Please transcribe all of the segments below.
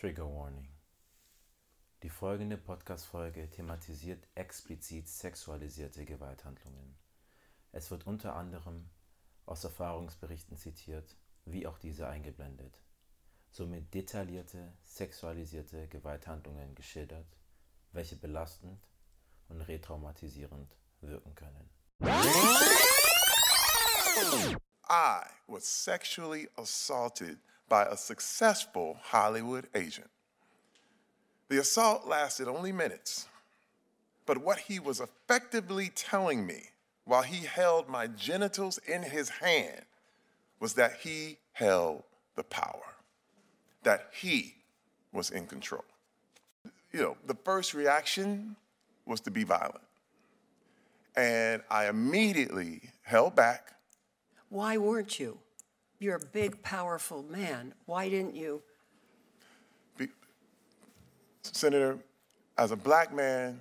Trigger Warning. Die folgende Podcast-Folge thematisiert explizit sexualisierte Gewalthandlungen. Es wird unter anderem aus Erfahrungsberichten zitiert, wie auch diese eingeblendet. Somit detaillierte sexualisierte Gewalthandlungen geschildert, welche belastend und retraumatisierend wirken können. I was sexually assaulted by a successful Hollywood agent. The assault lasted only minutes, but what he was effectively telling me while he held my genitals in his hand was that he held the power, that he was in control. You know, the first reaction was to be violent. And I immediately held back. Why weren't you? You're a big, powerful man. Why didn't you? Be- Senator, as a black man,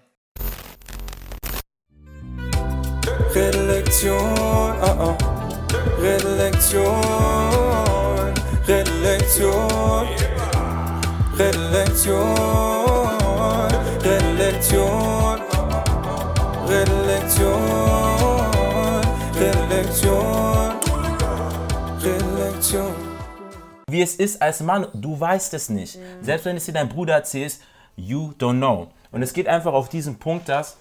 Redlektion, Wie es ist als Mann, du weißt es nicht. Selbst wenn es dir dein Bruder erzählst, you don't know. Und es geht einfach auf diesen Punkt, dass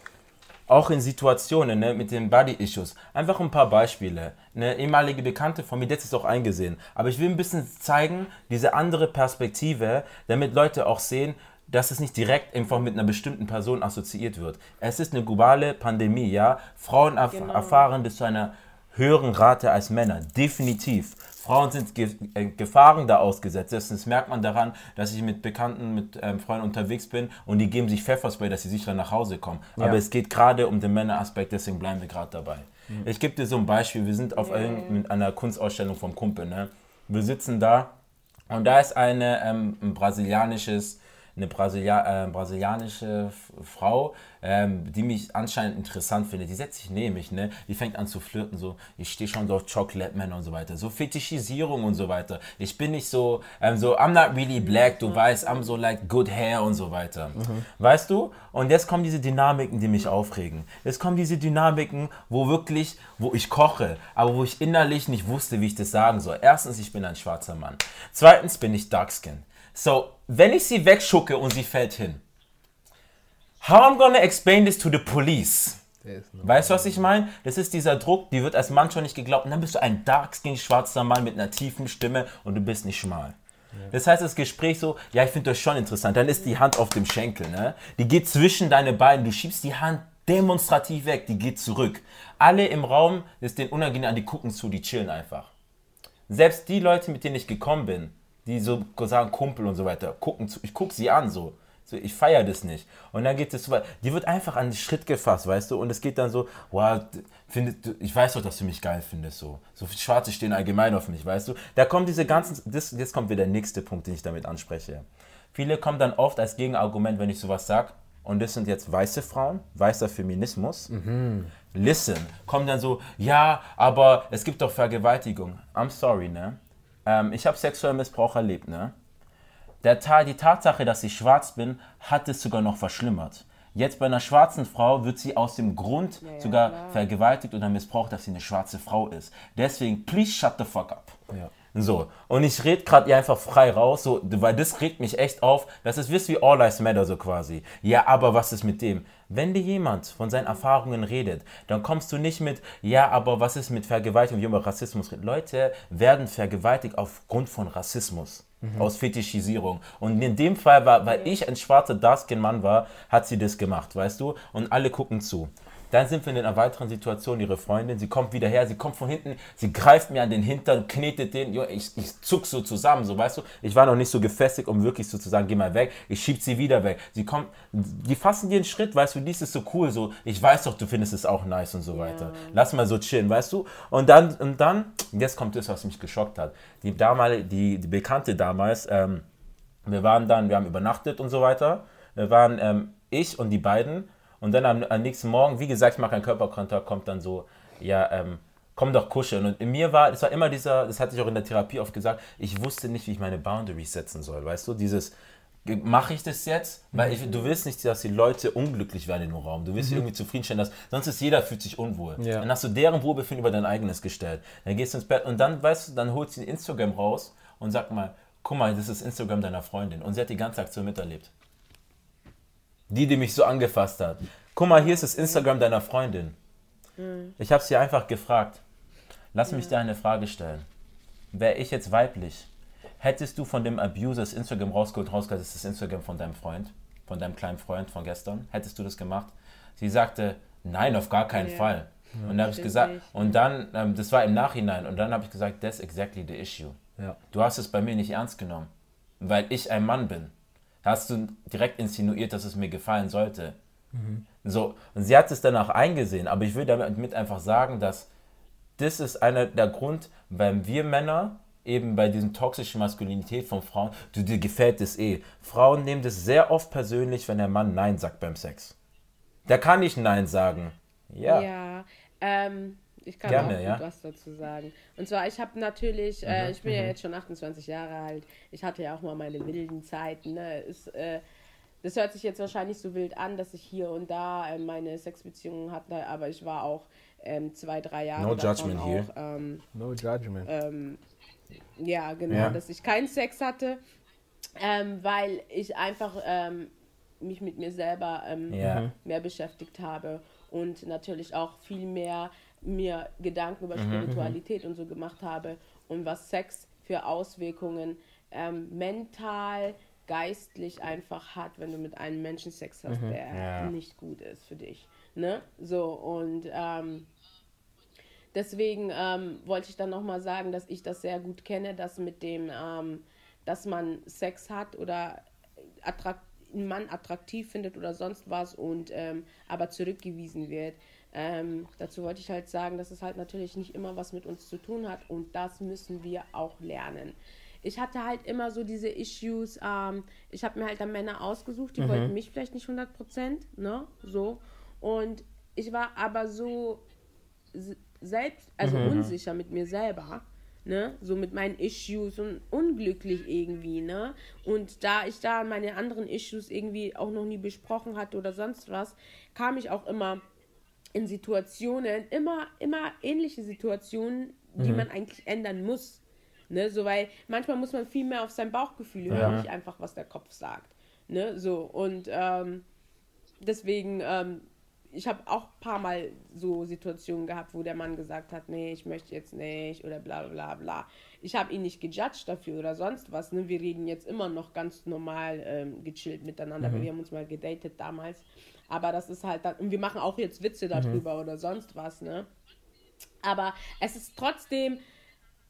auch in Situationen ne, mit den Body-Issues, einfach ein paar Beispiele. Eine ehemalige Bekannte von mir, die hat es auch eingesehen. Aber ich will ein bisschen zeigen, diese andere Perspektive, damit Leute auch sehen, dass es nicht direkt einfach mit einer bestimmten Person assoziiert wird. Es ist eine globale Pandemie, ja. Frauen erf erfahren das zu einer höheren Rate als Männer, definitiv. Frauen sind Ge äh, Gefahren da ausgesetzt. Das merkt man daran, dass ich mit Bekannten, mit ähm, Freunden unterwegs bin und die geben sich Pfefferspray, dass sie sicher nach Hause kommen. Aber es geht gerade um den Männeraspekt, deswegen bleiben wir gerade dabei. Ich gebe dir so ein Beispiel. Wir sind auf irgendeiner Kunstausstellung vom Kumpel. Ne? Wir sitzen da und da ist eine ähm, ein brasilianisches eine Brasilia äh, brasilianische Frau, ähm, die mich anscheinend interessant findet. Die setzt sich neben mich, ne? Die fängt an zu flirten, so, ich stehe schon so auf Chocolate Man und so weiter. So Fetischisierung und so weiter. Ich bin nicht so, ähm, so, I'm not really black, du weißt, I'm so like good hair und so weiter. Weißt du? Und jetzt kommen diese Dynamiken, die mich aufregen. Jetzt kommen diese Dynamiken, wo wirklich, wo ich koche, aber wo ich innerlich nicht wusste, wie ich das sagen soll. Erstens, ich bin ein schwarzer Mann. Zweitens bin ich dark skin. So, wenn ich sie wegschucke und sie fällt hin, how I'm gonna explain this to the police? Weißt du, was ich meine? Das ist dieser Druck, die wird als Mann schon nicht geglaubt. Und dann bist du ein dark-skin schwarzer Mann mit einer tiefen Stimme und du bist nicht schmal. Das heißt, das Gespräch so, ja, ich finde das schon interessant. Dann ist die Hand auf dem Schenkel, ne? Die geht zwischen deine Beine, du schiebst die Hand demonstrativ weg, die geht zurück. Alle im Raum, ist den unangenehm an, die gucken zu, die chillen einfach. Selbst die Leute, mit denen ich gekommen bin, die so sagen Kumpel und so weiter, gucken zu, ich gucke sie an so. so ich feiere das nicht. Und dann geht es so weit, die wird einfach an den Schritt gefasst, weißt du, und es geht dann so, wow, findet, ich weiß doch, dass du mich geil findest, so. So Schwarze stehen allgemein auf mich, weißt du. Da kommen diese ganzen, das, jetzt kommt wieder der nächste Punkt, den ich damit anspreche. Viele kommen dann oft als Gegenargument, wenn ich sowas sage, und das sind jetzt weiße Frauen, weißer Feminismus. Listen, kommen dann so, ja, aber es gibt doch Vergewaltigung. I'm sorry, ne? Ähm, ich habe sexuellen Missbrauch erlebt, ne? Der die Tatsache, dass ich schwarz bin, hat es sogar noch verschlimmert. Jetzt bei einer schwarzen Frau wird sie aus dem Grund sogar vergewaltigt oder missbraucht, dass sie eine schwarze Frau ist. Deswegen, please shut the fuck up. So, und ich rede gerade einfach frei raus, so, weil das regt mich echt auf. Das ist wisst wie All Lives Matter so quasi. Ja, aber was ist mit dem? Wenn dir jemand von seinen Erfahrungen redet, dann kommst du nicht mit, ja, aber was ist mit Vergewaltigung, wie über Rassismus redet. Leute werden vergewaltigt aufgrund von Rassismus. Aus Fetischisierung. Und in dem Fall war, weil ich ein schwarzer Darkskin-Mann war, hat sie das gemacht, weißt du? Und alle gucken zu. Dann sind wir in einer weiteren Situation, ihre Freundin, sie kommt wieder her, sie kommt von hinten, sie greift mir an den Hintern, knetet den, jo, ich, ich zuck so zusammen, so weißt du, ich war noch nicht so gefestigt, um wirklich so zu sagen, geh mal weg, ich schieb sie wieder weg. Sie kommt, die fassen dir einen Schritt, weißt du, dies ist so cool, so, ich weiß doch, du findest es auch nice und so weiter. Lass mal so chillen, weißt du? Und dann, und dann, jetzt kommt das, was mich geschockt hat. Die damalige, die, die Bekannte damals, ähm, wir waren dann, wir haben übernachtet und so weiter. Wir waren ähm, ich und die beiden. Und dann am, am nächsten Morgen, wie gesagt, ich mache keinen Körperkontakt, kommt dann so, ja, ähm, komm doch kuscheln. Und in mir war, das war immer dieser, das hatte ich auch in der Therapie oft gesagt, ich wusste nicht, wie ich meine Boundaries setzen soll, weißt du? Dieses, mache ich das jetzt? Weil ich, du willst nicht, dass die Leute unglücklich werden im Raum. Du willst sie irgendwie zufriedenstellen, dass, sonst ist jeder fühlt sich unwohl. Ja. Dann hast du deren Wohlbefinden über dein eigenes gestellt. Dann gehst du ins Bett und dann, weißt du, dann holst du Instagram raus und sag mal, guck mal, das ist Instagram deiner Freundin. Und sie hat die ganze Aktion miterlebt. Die, die mich so angefasst hat. Guck mal, hier ist das Instagram deiner Freundin. Ich habe sie einfach gefragt. Lass mich dir eine Frage stellen. Wäre ich jetzt weiblich, hättest du von dem Abuser das Instagram rausgeholt, rausgeholt, das ist das Instagram von deinem Freund, von deinem kleinen Freund von gestern? Hättest du das gemacht? Sie sagte, nein, auf gar keinen Ja. Fall. Und da habe ich gesagt, nicht. und dann, ähm, das war im Nachhinein, und dann habe ich gesagt, that's exactly the issue. Ja. Du hast es bei mir nicht ernst genommen, weil ich ein Mann bin. Hast du direkt insinuiert, dass es mir gefallen sollte. So, und sie hat es danach eingesehen, aber ich will damit einfach sagen, dass das ist einer der Grund, weil wir Männer eben bei diesen toxischen Maskulinität von Frauen, du dir gefällt es eh. Frauen nehmen das sehr oft persönlich, wenn der Mann Nein sagt beim Sex. Der kann nicht Nein sagen. Ja. Ja, ähm, ich kann Gerne, auch gut ja. was dazu sagen. Und zwar, ich habe natürlich, äh, ich bin ja jetzt schon 28 Jahre alt. Ich hatte ja auch mal meine wilden Zeiten. Ne? Ist, äh, das hört sich jetzt wahrscheinlich so wild an, dass ich hier und da äh, meine Sexbeziehungen hatte, aber ich war auch ähm, zwei, drei Jahre No judgment here. auch, ähm, No judgment. ja, genau, Ja. dass ich keinen Sex hatte, ähm, weil ich einfach ähm, mich mit mir selber ähm, Ja. mehr beschäftigt habe und natürlich auch viel mehr mir Gedanken über Spiritualität und so gemacht habe und was Sex für Auswirkungen ähm, mental, geistlich einfach hat, wenn du mit einem Menschen Sex hast, der Ja. nicht gut ist für dich. Ne? So, und ähm, deswegen ähm, wollte ich dann nochmal sagen, dass ich das sehr gut kenne, dass mit dem, ähm, dass man Sex hat oder attrakt einen Mann attraktiv findet oder sonst was und ähm, aber zurückgewiesen wird. Ähm, dazu wollte ich halt sagen, dass es halt natürlich nicht immer was mit uns zu tun hat und das müssen wir auch lernen. Ich hatte halt immer so diese Issues, ähm, ich habe mir halt dann Männer ausgesucht, die wollten mich vielleicht nicht 100 Prozent, ne, so. Und ich war aber so selbst, also unsicher mit mir selber, ne, so mit meinen Issues und unglücklich irgendwie, ne. Und da ich da meine anderen Issues irgendwie auch noch nie besprochen hatte oder sonst was, kam ich auch immer in Situationen, immer, immer ähnliche Situationen, die man eigentlich ändern muss. Ne, so, weil manchmal muss man viel mehr auf sein Bauchgefühl hören, nicht einfach, was der Kopf sagt. Ne, so, und ähm, deswegen, ähm, ich habe auch ein paar Mal so Situationen gehabt, wo der Mann gesagt hat, nee, ich möchte jetzt nicht oder bla bla bla. Ich habe ihn nicht gejudged dafür oder sonst was. Ne? Wir reden jetzt immer noch ganz normal ähm, gechillt miteinander. Wir haben uns mal gedatet damals. Aber das ist halt dann, und wir machen auch jetzt Witze darüber oder sonst was, ne? Aber es ist trotzdem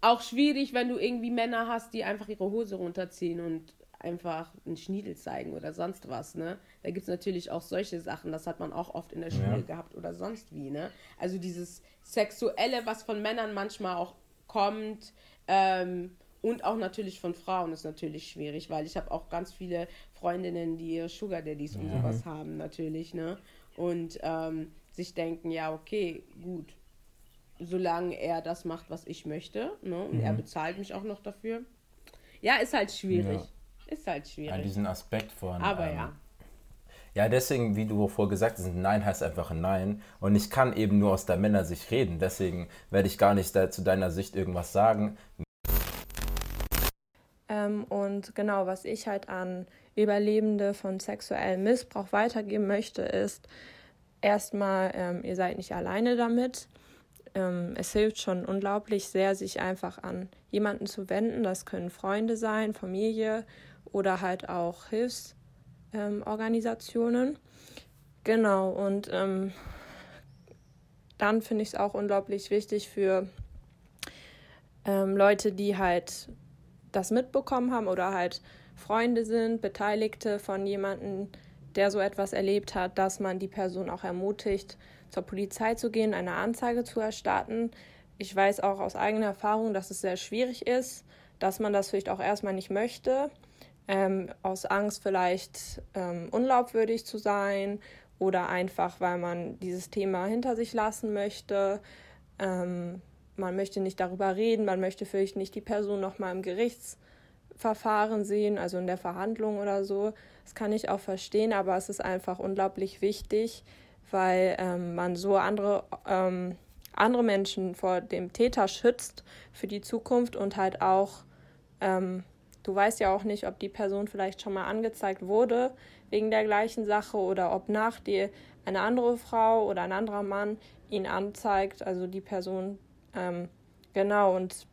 auch schwierig, wenn du irgendwie Männer hast, die einfach ihre Hose runterziehen und einfach einen Schniedel zeigen oder sonst was, ne? Da gibt es natürlich auch solche Sachen, das hat man auch oft in der Schule gehabt oder sonst wie, ne? Also dieses Sexuelle, was von Männern manchmal auch kommt, ähm, und auch natürlich von Frauen ist natürlich schwierig, weil ich habe auch ganz viele Freundinnen, die ihre Sugar Daddies und sowas haben, natürlich, ne? Und ähm, sich denken, ja, okay, gut, solange er das macht, was ich möchte, ne? Und er bezahlt mich auch noch dafür. Ja, ist halt schwierig. Ist halt An schwierig. diesen Aspekt von. Aber ähm, ja. Ja, deswegen, wie du vorher gesagt hast, ein Nein heißt einfach ein Nein. Und ich kann eben nur aus der Männersicht reden. Deswegen werde ich gar nicht zu deiner Sicht irgendwas sagen. Ähm, und genau, was ich halt an Überlebende von sexuellem Missbrauch weitergeben möchte, ist erstmal, ähm, ihr seid nicht alleine damit. Ähm, es hilft schon unglaublich sehr, sich einfach an jemanden zu wenden. Das können Freunde sein, Familie oder halt auch Hilfsorganisationen. Genau, und ähm, dann finde ich es auch unglaublich wichtig für ähm, Leute, die halt das mitbekommen haben oder halt Freunde sind, Beteiligte von jemandem, der so etwas erlebt hat, dass man die Person auch ermutigt, zur Polizei zu gehen, eine Anzeige zu erstatten. Ich weiß auch aus eigener Erfahrung, dass es sehr schwierig ist, dass man das vielleicht auch erstmal nicht möchte, ähm, aus Angst vielleicht ähm, unglaubwürdig zu sein oder einfach, weil man dieses Thema hinter sich lassen möchte. Ähm, man möchte nicht darüber reden, man möchte vielleicht nicht die Person nochmal im Gerichtsverfahren sehen, also in der Verhandlung oder so. Das kann ich auch verstehen, aber es ist einfach unglaublich wichtig, weil ähm, man so andere, ähm, andere Menschen vor dem Täter schützt für die Zukunft und halt auch, ähm, du weißt ja auch nicht, ob die Person vielleicht schon mal angezeigt wurde wegen der gleichen Sache oder ob nach dir eine andere Frau oder ein anderer Mann ihn anzeigt, also die Person. Ähm, genau, und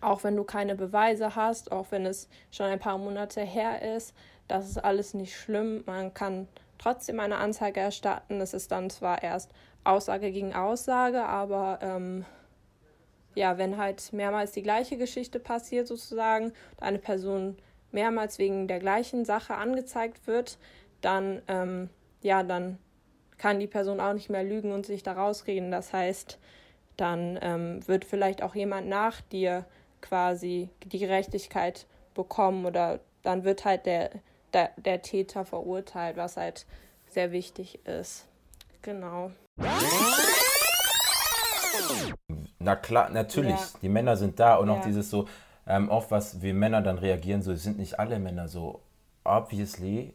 auch wenn du keine Beweise hast, auch wenn es schon ein paar Monate her ist, das ist alles nicht schlimm. Man kann trotzdem eine Anzeige erstatten. Es ist dann zwar erst Aussage gegen Aussage, aber ähm, ja, wenn halt mehrmals die gleiche Geschichte passiert sozusagen und eine Person mehrmals wegen der gleichen Sache angezeigt wird, dann ähm, ja, dann kann die Person auch nicht mehr lügen und sich da rausreden. Das heißt, dann ähm, wird vielleicht auch jemand nach dir quasi die Gerechtigkeit bekommen oder dann wird halt der, der, der Täter verurteilt, was halt sehr wichtig ist. Genau. Na klar, natürlich, Ja. die Männer sind da und auch Ja. dieses so, ähm, oft was wir Männer dann reagieren, so sind nicht alle Männer so, obviously,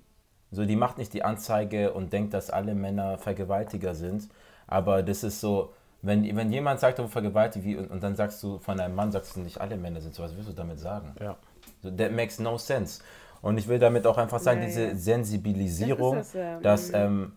so die macht nicht die Anzeige und denkt, dass alle Männer Vergewaltiger sind, aber das ist so, wenn, wenn jemand sagt, du vergewaltigt, wie, und, und dann sagst du von einem Mann, sagst du nicht alle Männer sind so, was willst du damit sagen? Ja. So, that makes no sense. Und ich will damit auch einfach sagen, Ja, diese ja. Sensibilisierung, Das das, ja. dass Mhm. ähm,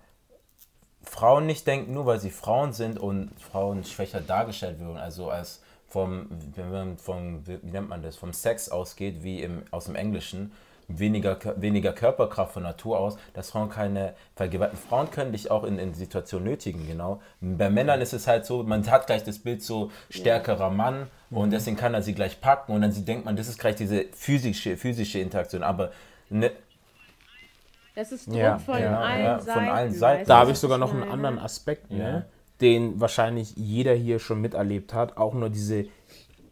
Frauen nicht denken, nur weil sie Frauen sind und Frauen schwächer dargestellt werden, also als vom, wenn man vom, wie nennt man das, vom Sex ausgeht, wie im, aus dem Englischen, weniger, weniger Körperkraft von Natur aus, dass Frauen keine Vergewaltigung, Frauen können dich auch in, in Situationen nötigen, genau. Bei Männern ist es halt so, man hat gleich das Bild so stärkerer Mann und deswegen kann er sie gleich packen und dann sie denkt man, das ist gleich diese physische, physische Interaktion, aber ne, Das ist Druck Ja, von, ja, allen ja, von Seiten, allen Seiten. Da habe ich sogar noch einen anderen Aspekt, Ja. ne, den wahrscheinlich jeder hier schon miterlebt hat, auch nur diese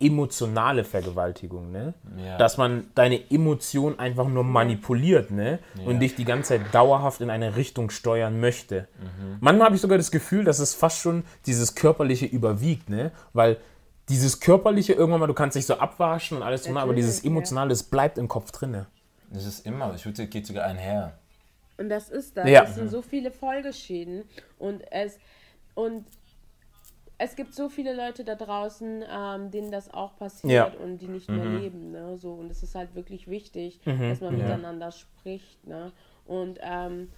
emotionale Vergewaltigung, ne? Ja. Dass man deine Emotion einfach nur manipuliert, ne? Und dich die ganze Zeit dauerhaft in eine Richtung steuern möchte. Manchmal habe ich sogar das Gefühl, dass es fast schon dieses körperliche überwiegt, ne? Weil dieses körperliche irgendwann mal, du kannst dich so abwaschen und alles drum, aber dieses Natürlich, ja. emotionale, das bleibt im Kopf drinne. das ist immer, ich würde, geht sogar einher. Und das ist das. Ja. Das sind so viele Folgeschäden. Und es, und es gibt so viele Leute da draußen, ähm, denen das auch passiert Ja. und die nicht mehr leben. Ne? So, und es ist halt wirklich wichtig, dass man miteinander spricht. Ne? Und ähm,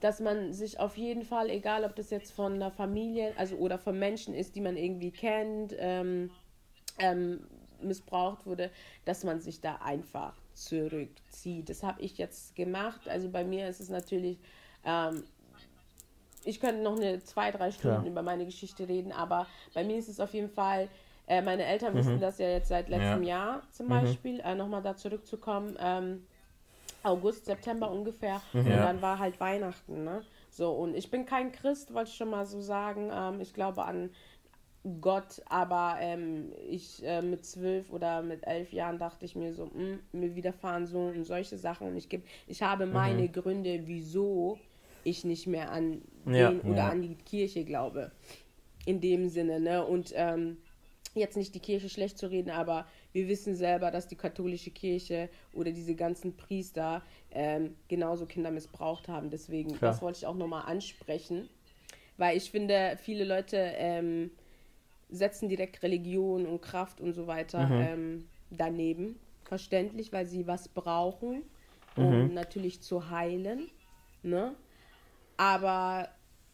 dass man sich auf jeden Fall, egal ob das jetzt von einer Familie, also oder von Menschen ist, die man irgendwie kennt, ähm, ähm, missbraucht wurde, dass man sich da einfach zurückzieht. Das habe ich jetzt gemacht. Also bei mir ist es natürlich, ähm, ich könnte noch eine zwei, drei Stunden Klar. über meine Geschichte reden, aber bei mir ist es auf jeden Fall, äh, meine Eltern wissen das ja jetzt seit letztem Jahr zum Beispiel, äh, nochmal da zurückzukommen. Ähm, August, September ungefähr. Und Ja. dann war halt Weihnachten, ne? So, und ich bin kein Christ, wollte ich schon mal so sagen. Ähm, ich glaube an Gott, aber ähm, ich äh, mit zwölf oder mit elf Jahren dachte ich mir so, mh, mir widerfahren so und solche Sachen und ich geb, ich habe meine Gründe, wieso ich nicht mehr an Ja. den oder Ja. an die Kirche glaube. In dem Sinne, ne? Und ähm, jetzt nicht die Kirche schlecht zu reden, aber wir wissen selber, dass die katholische Kirche oder diese ganzen Priester ähm, genauso Kinder missbraucht haben. Deswegen, Klar. das wollte ich auch nochmal ansprechen. Weil ich finde, viele Leute ähm, setzen direkt Religion und Kraft und so weiter Mhm. ähm, daneben. Verständlich, weil sie was brauchen, um Mhm. natürlich zu heilen. Ne? Aber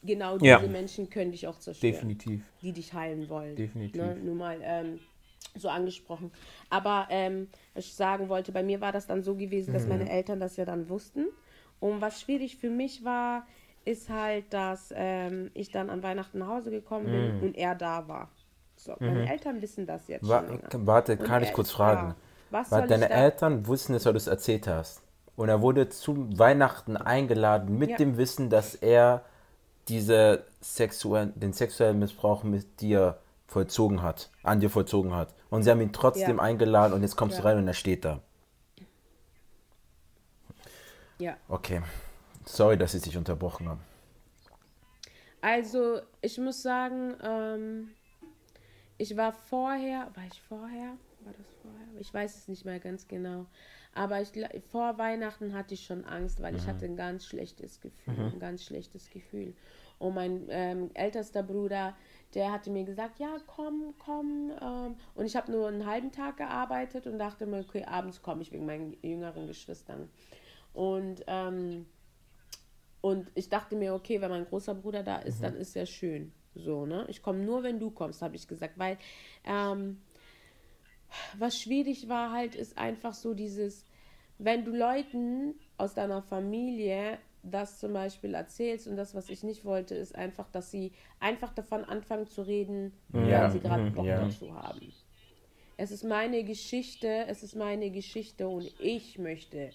genau diese Ja. Menschen können dich auch zerstören Definitiv. die dich heilen wollen. Definitiv. Ne? Nur mal ähm, so angesprochen. Aber ähm, was ich sagen wollte, bei mir war das dann so gewesen, dass Mhm. meine Eltern das ja dann wussten. Und was schwierig für mich war, ist halt, dass ähm, ich dann an Weihnachten nach Hause gekommen bin Mhm. und er da war. So, meine Eltern wissen das jetzt Wa warte, Und kann ich er kurz fragen? da. Was Weil soll deine ich? Eltern wussten es, weil du es erzählt hast. Und er wurde zu Weihnachten eingeladen mit Ja. dem Wissen, dass er diese sexuellen, den sexuellen Missbrauch mit dir vollzogen hat, an dir vollzogen hat. Und sie haben ihn trotzdem Ja. eingeladen und jetzt kommst du Ja. rein und er steht da. Ja. Okay. Sorry, dass ich dich unterbrochen habe. Also, ich muss sagen, ähm, ich war vorher, war ich vorher? war das vorher? Ich weiß es nicht mehr ganz genau. Aber ich, vor Weihnachten hatte ich schon Angst, weil ich hatte ein ganz schlechtes Gefühl, ein ganz schlechtes Gefühl. Und mein ähm, ältester Bruder, der hatte mir gesagt, ja, komm, komm. Ähm, und ich habe nur einen halben Tag gearbeitet und dachte mir, okay, abends komme ich wegen meinen jüngeren Geschwistern. Und, ähm, und ich dachte mir, okay, wenn mein großer Bruder da ist, dann ist ja schön. So, ne? Ich komme nur, wenn du kommst, habe ich gesagt, weil ähm, was schwierig war halt, ist einfach so dieses, wenn du Leuten aus deiner Familie das zum Beispiel erzählst und das, was ich nicht wollte, ist einfach, dass sie einfach davon anfangen zu reden, Ja, weil sie gerade mhm, Bock ja. dazu haben. Es ist meine Geschichte, es ist meine Geschichte und ich möchte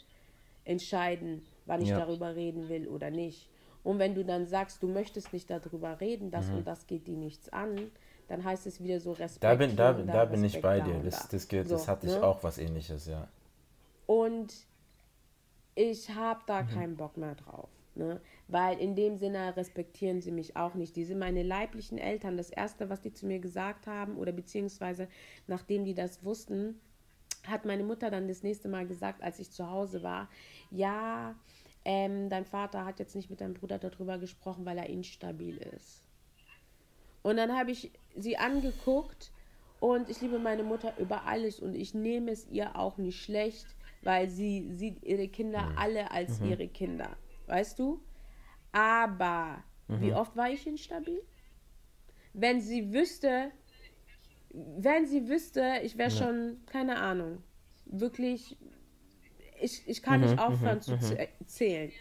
entscheiden, wann ich Ja. darüber reden will oder nicht. Und wenn du dann sagst, du möchtest nicht darüber reden, das und das geht dir nichts an, dann heißt es wieder so Respekt. Mhm. Da bin, da, und da bin ich bei da dir. Das, da. das, geht, das So, hatte ich ne? auch was ähnliches, ja. Und ich habe da Mhm. keinen Bock mehr drauf. Ne? Weil in dem Sinne respektieren sie mich auch nicht. Die sind meine leiblichen Eltern. Das Erste, was die zu mir gesagt haben, oder beziehungsweise nachdem die das wussten, hat meine Mutter dann das nächste Mal gesagt, als ich zu Hause war, ja, ähm, dein Vater hat jetzt nicht mit deinem Bruder darüber gesprochen, weil er instabil ist. Und dann habe ich sie angeguckt und ich liebe meine Mutter über alles und ich nehme es ihr auch nicht schlecht, weil sie sieht ihre Kinder alle als ihre Kinder. Weißt du? Aber wie oft war ich instabil? Wenn sie wüsste, wenn sie wüsste, ich wäre schon, keine Ahnung, wirklich, ich, ich kann nicht aufhören zu zäh- zählen.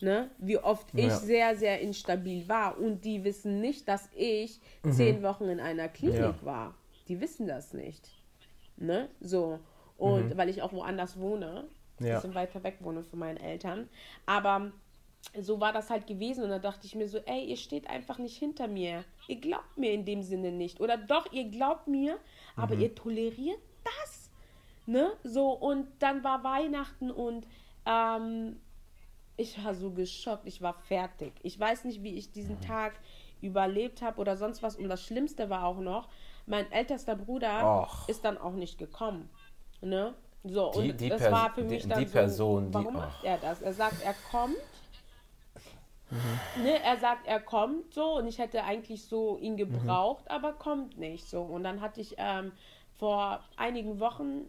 Ne? Wie oft ich Ja. sehr, sehr instabil war. Und die wissen nicht, dass ich zehn Wochen in einer Klinik Ja. war. Die wissen das nicht. Ne? So. Und weil ich auch woanders wohne, ein Ja. bisschen weiter weg wohne von meinen Eltern. Aber so war das halt gewesen und da dachte ich mir so, ey, ihr steht einfach nicht hinter mir. Ihr glaubt mir in dem Sinne nicht. Oder doch, ihr glaubt mir, aber ihr toleriert das. Ne? So, und dann war Weihnachten und ähm, ich war so geschockt, ich war fertig. Ich weiß nicht, wie ich diesen Tag überlebt habe oder sonst was. Und das Schlimmste war auch noch, mein ältester Bruder Och. ist dann auch nicht gekommen. Ne? So, Die- und die das Pers- war für mich die- dann die so, Person, die- warum ach. macht er das? Er sagt, er kommt. Mhm. Ne, er sagt, er kommt so und ich hätte eigentlich so ihn Mhm. gebraucht, aber kommt nicht so. Und dann hatte ich ähm, vor einigen Wochen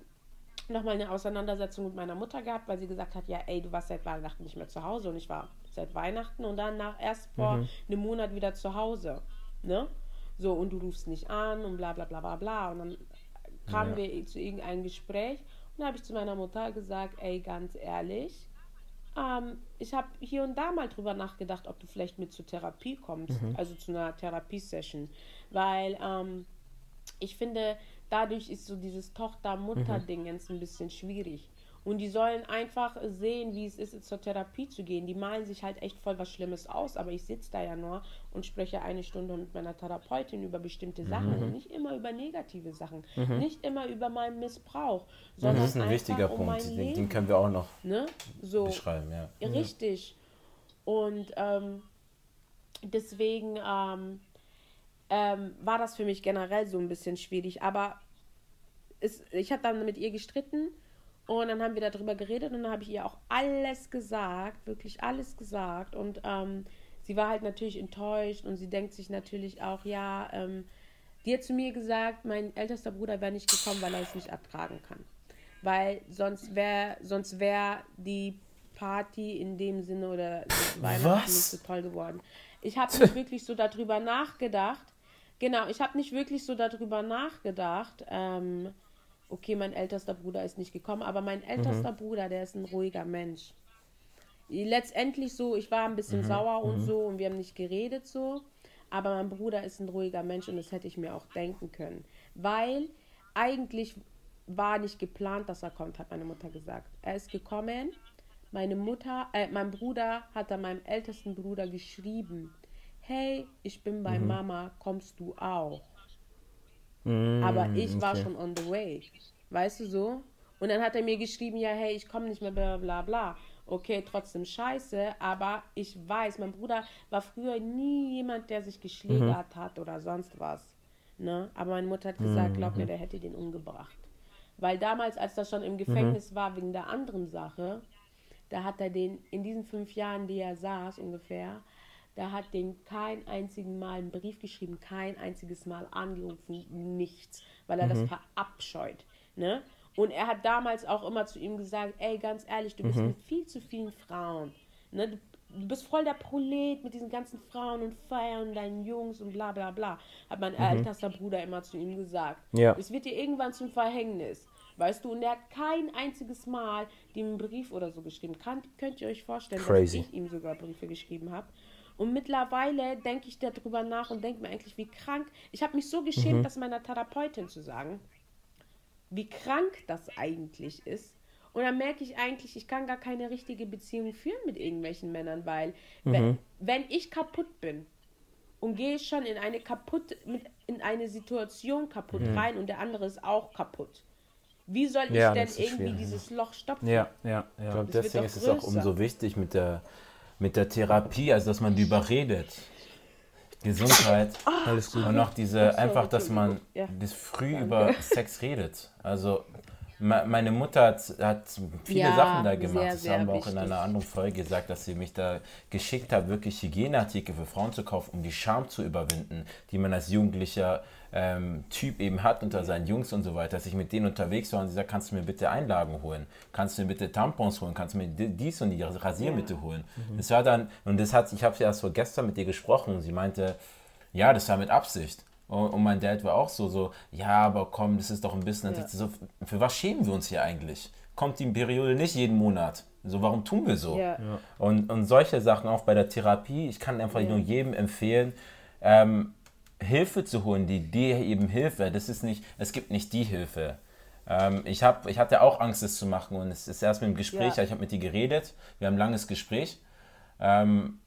nochmal eine Auseinandersetzung mit meiner Mutter gehabt, weil sie gesagt hat, ja, ey, du warst seit Weihnachten nicht mehr zu Hause und ich war seit Weihnachten und dann nach erst vor Mhm. einem Monat wieder zu Hause, ne? So, und du rufst nicht an und bla bla bla bla bla. Und dann kamen wir zu irgendeinem Gespräch und da habe ich zu meiner Mutter gesagt, ey, ganz ehrlich, ähm, ich habe hier und da mal drüber nachgedacht, ob du vielleicht mit zur Therapie kommst, also zu einer Therapiesession, weil ähm, ich finde, dadurch ist so dieses Tochter-Mutter-Dingens ein bisschen schwierig. Und die sollen einfach sehen, wie es ist, zur Therapie zu gehen. Die malen sich halt echt voll was Schlimmes aus, aber ich sitze da ja nur und spreche eine Stunde mit meiner Therapeutin über bestimmte Sachen und nicht immer über negative Sachen, nicht immer über meinen Missbrauch, sondern Das ist ein einfach wichtiger um Punkt. Den, Leben. den können wir auch noch ne? So, beschreiben, ja. ja, Richtig. Und ähm, deswegen ähm, ähm, war das für mich generell so ein bisschen schwierig. Aber es, ich habe dann mit ihr gestritten und dann haben wir darüber geredet und dann habe ich ihr auch alles gesagt, wirklich alles gesagt. Und ähm, sie war halt natürlich enttäuscht und sie denkt sich natürlich auch, ja, ähm, die hat zu mir gesagt, mein ältester Bruder wäre nicht gekommen, weil er es nicht ertragen kann. Weil sonst wäre sonst wär die Party in dem Sinne oder Weihnachten nicht so toll geworden. Ich habe nicht wirklich so darüber nachgedacht. Genau, ich habe nicht wirklich so darüber nachgedacht. Ähm, okay, mein ältester Bruder ist nicht gekommen, aber mein ältester Bruder, der ist ein ruhiger Mensch. Letztendlich so, ich war ein bisschen sauer und so und wir haben nicht geredet so, aber mein Bruder ist ein ruhiger Mensch und das hätte ich mir auch denken können. Weil eigentlich war nicht geplant, dass er kommt, hat meine Mutter gesagt. Er ist gekommen, meine Mutter, äh, mein Bruder hat dann meinem ältesten Bruder geschrieben, hey, ich bin bei Mama, kommst du auch? Aber ich war schon on the way. Weißt du so? Und dann hat er mir geschrieben, ja, hey, ich komme nicht mehr, bla bla bla. Okay, trotzdem scheiße, aber ich weiß, mein Bruder war früher nie jemand, der sich geschlägert hat oder sonst was. Ne? Aber meine Mutter hat gesagt, glaub mir, der hätte den umgebracht. Weil damals, als er schon im Gefängnis war wegen der anderen Sache, da hat er den, in diesen fünf Jahren, die er saß ungefähr, da hat den kein einzigen Mal einen Brief geschrieben, kein einziges Mal angerufen, nichts, weil er das verabscheut. Ne? Und er hat damals auch immer zu ihm gesagt, ey, ganz ehrlich, du bist mit viel zu vielen Frauen. Ne? Du, du bist voll der Prolet mit diesen ganzen Frauen und Feiern und deinen Jungs und bla bla bla, hat mein ältester Bruder immer zu ihm gesagt. Ja. Es wird dir irgendwann zum Verhängnis. Weißt du, und er hat kein einziges Mal dem einen Brief oder so geschrieben. Kann, könnt ihr euch vorstellen, Crazy. dass ich ihm sogar Briefe geschrieben habe? Und mittlerweile denke ich darüber nach und denke mir eigentlich, wie krank. Ich habe mich so geschämt, das meiner Therapeutin zu sagen, wie krank das eigentlich ist. Und dann merke ich eigentlich, ich kann gar keine richtige Beziehung führen mit irgendwelchen Männern, weil wenn, wenn ich kaputt bin und gehe schon in eine kaputt, mit, in eine Situation kaputt rein und der andere ist auch kaputt. Wie soll ich Ja, denn irgendwie schwierig. dieses Loch stopfen? Ja, ja, Ich ja. glaube, Das wird deswegen ist es auch umso wichtig mit der, mit der Therapie, also dass man darüber redet. Gesundheit. Alles gut. Und auch diese, einfach, dass man Ja. das früh über Sex redet. Also me- meine Mutter hat, hat viele Ja, Sachen da sehr, gemacht. das sehr haben wir auch in wichtig. einer anderen Folge gesagt, dass sie mich da geschickt hat, wirklich Hygieneartikel für Frauen zu kaufen, um die Scham zu überwinden, die man als jugendlicher ähm, Typ eben hat unter seinen Jungs und so weiter, dass ich mit denen unterwegs war und sie sagt, kannst du mir bitte Einlagen holen? Kannst du mir bitte Tampons holen? Kannst du mir di- dies und die Rasiermittel holen? Das war dann, und das hat, ich habe ja erst vor gestern mit ihr gesprochen und sie meinte, ja, das war mit Absicht. Und, und mein Dad war auch so, so, ja, aber komm, das ist doch ein bisschen, sie so, für was schämen wir uns hier eigentlich? Kommt die Periode nicht jeden Monat? So, warum tun wir so? Ja. Und, und solche Sachen auch bei der Therapie, ich kann einfach nur jedem empfehlen, ähm, Hilfe zu holen, die dir eben Hilfe. Das ist nicht, es gibt nicht die Hilfe. Ähm, ich, hab, ich hatte auch Angst, das zu machen und es ist erst mit dem Gespräch, Ja. ich habe mit dir geredet, wir haben ein langes Gespräch. Ähm,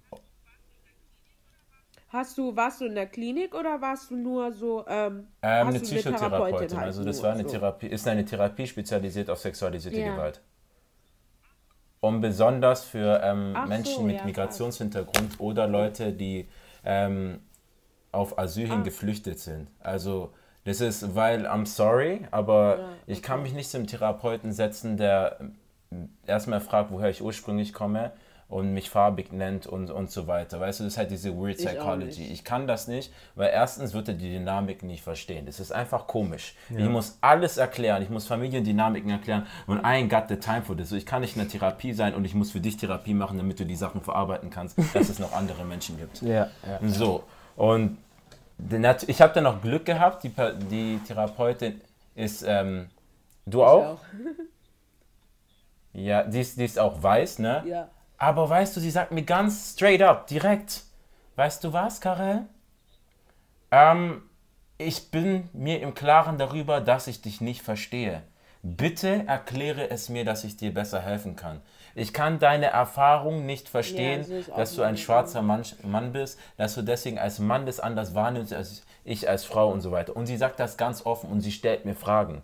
Hast du, warst du in der Klinik oder warst du nur so, ähm, ähm, eine Psychotherapeutin, halt also das nur, war eine so? Therapie, ist eine Therapie spezialisiert auf sexualisierte Ja. Gewalt. Und besonders für ähm, Ach so, Menschen mit ja, Migrationshintergrund oder Leute, die ähm, auf Asyl Ah. hin geflüchtet sind. Also das ist, weil, I'm sorry, aber Ja, ich kann mich nicht zum Therapeuten setzen, der ähm, erstmal fragt, woher ich ursprünglich komme und mich farbig nennt und, und so weiter. Weißt du, das ist halt diese Weird Ich Psychology. Ich kann das nicht, weil erstens wird er die Dynamik nicht verstehen. Das ist einfach komisch. Ich muss alles erklären, ich muss Familiendynamiken erklären und I ain't got the time for this. So, ich kann nicht in der Therapie sein und ich muss für dich Therapie machen, damit du die Sachen verarbeiten kannst, dass es noch andere Menschen gibt. Ja, ja. So, und ich habe dann noch Glück gehabt, die, die Therapeutin ist, ähm, du auch? auch. Ja, die ist, die ist auch weiß, ne? Ja. Aber weißt du, sie sagt mir ganz straight up, direkt, weißt du was, Karel? Ähm, ich bin mir im Klaren darüber, dass ich dich nicht verstehe. Bitte erkläre es mir, dass ich dir besser helfen kann. Ich kann deine Erfahrung nicht verstehen, Ja, so dass du ein schwarzer Mann, Mann bist, dass du deswegen als Mann das anders wahrnimmst als ich als Frau und so weiter. Und sie sagt das ganz offen und sie stellt mir Fragen.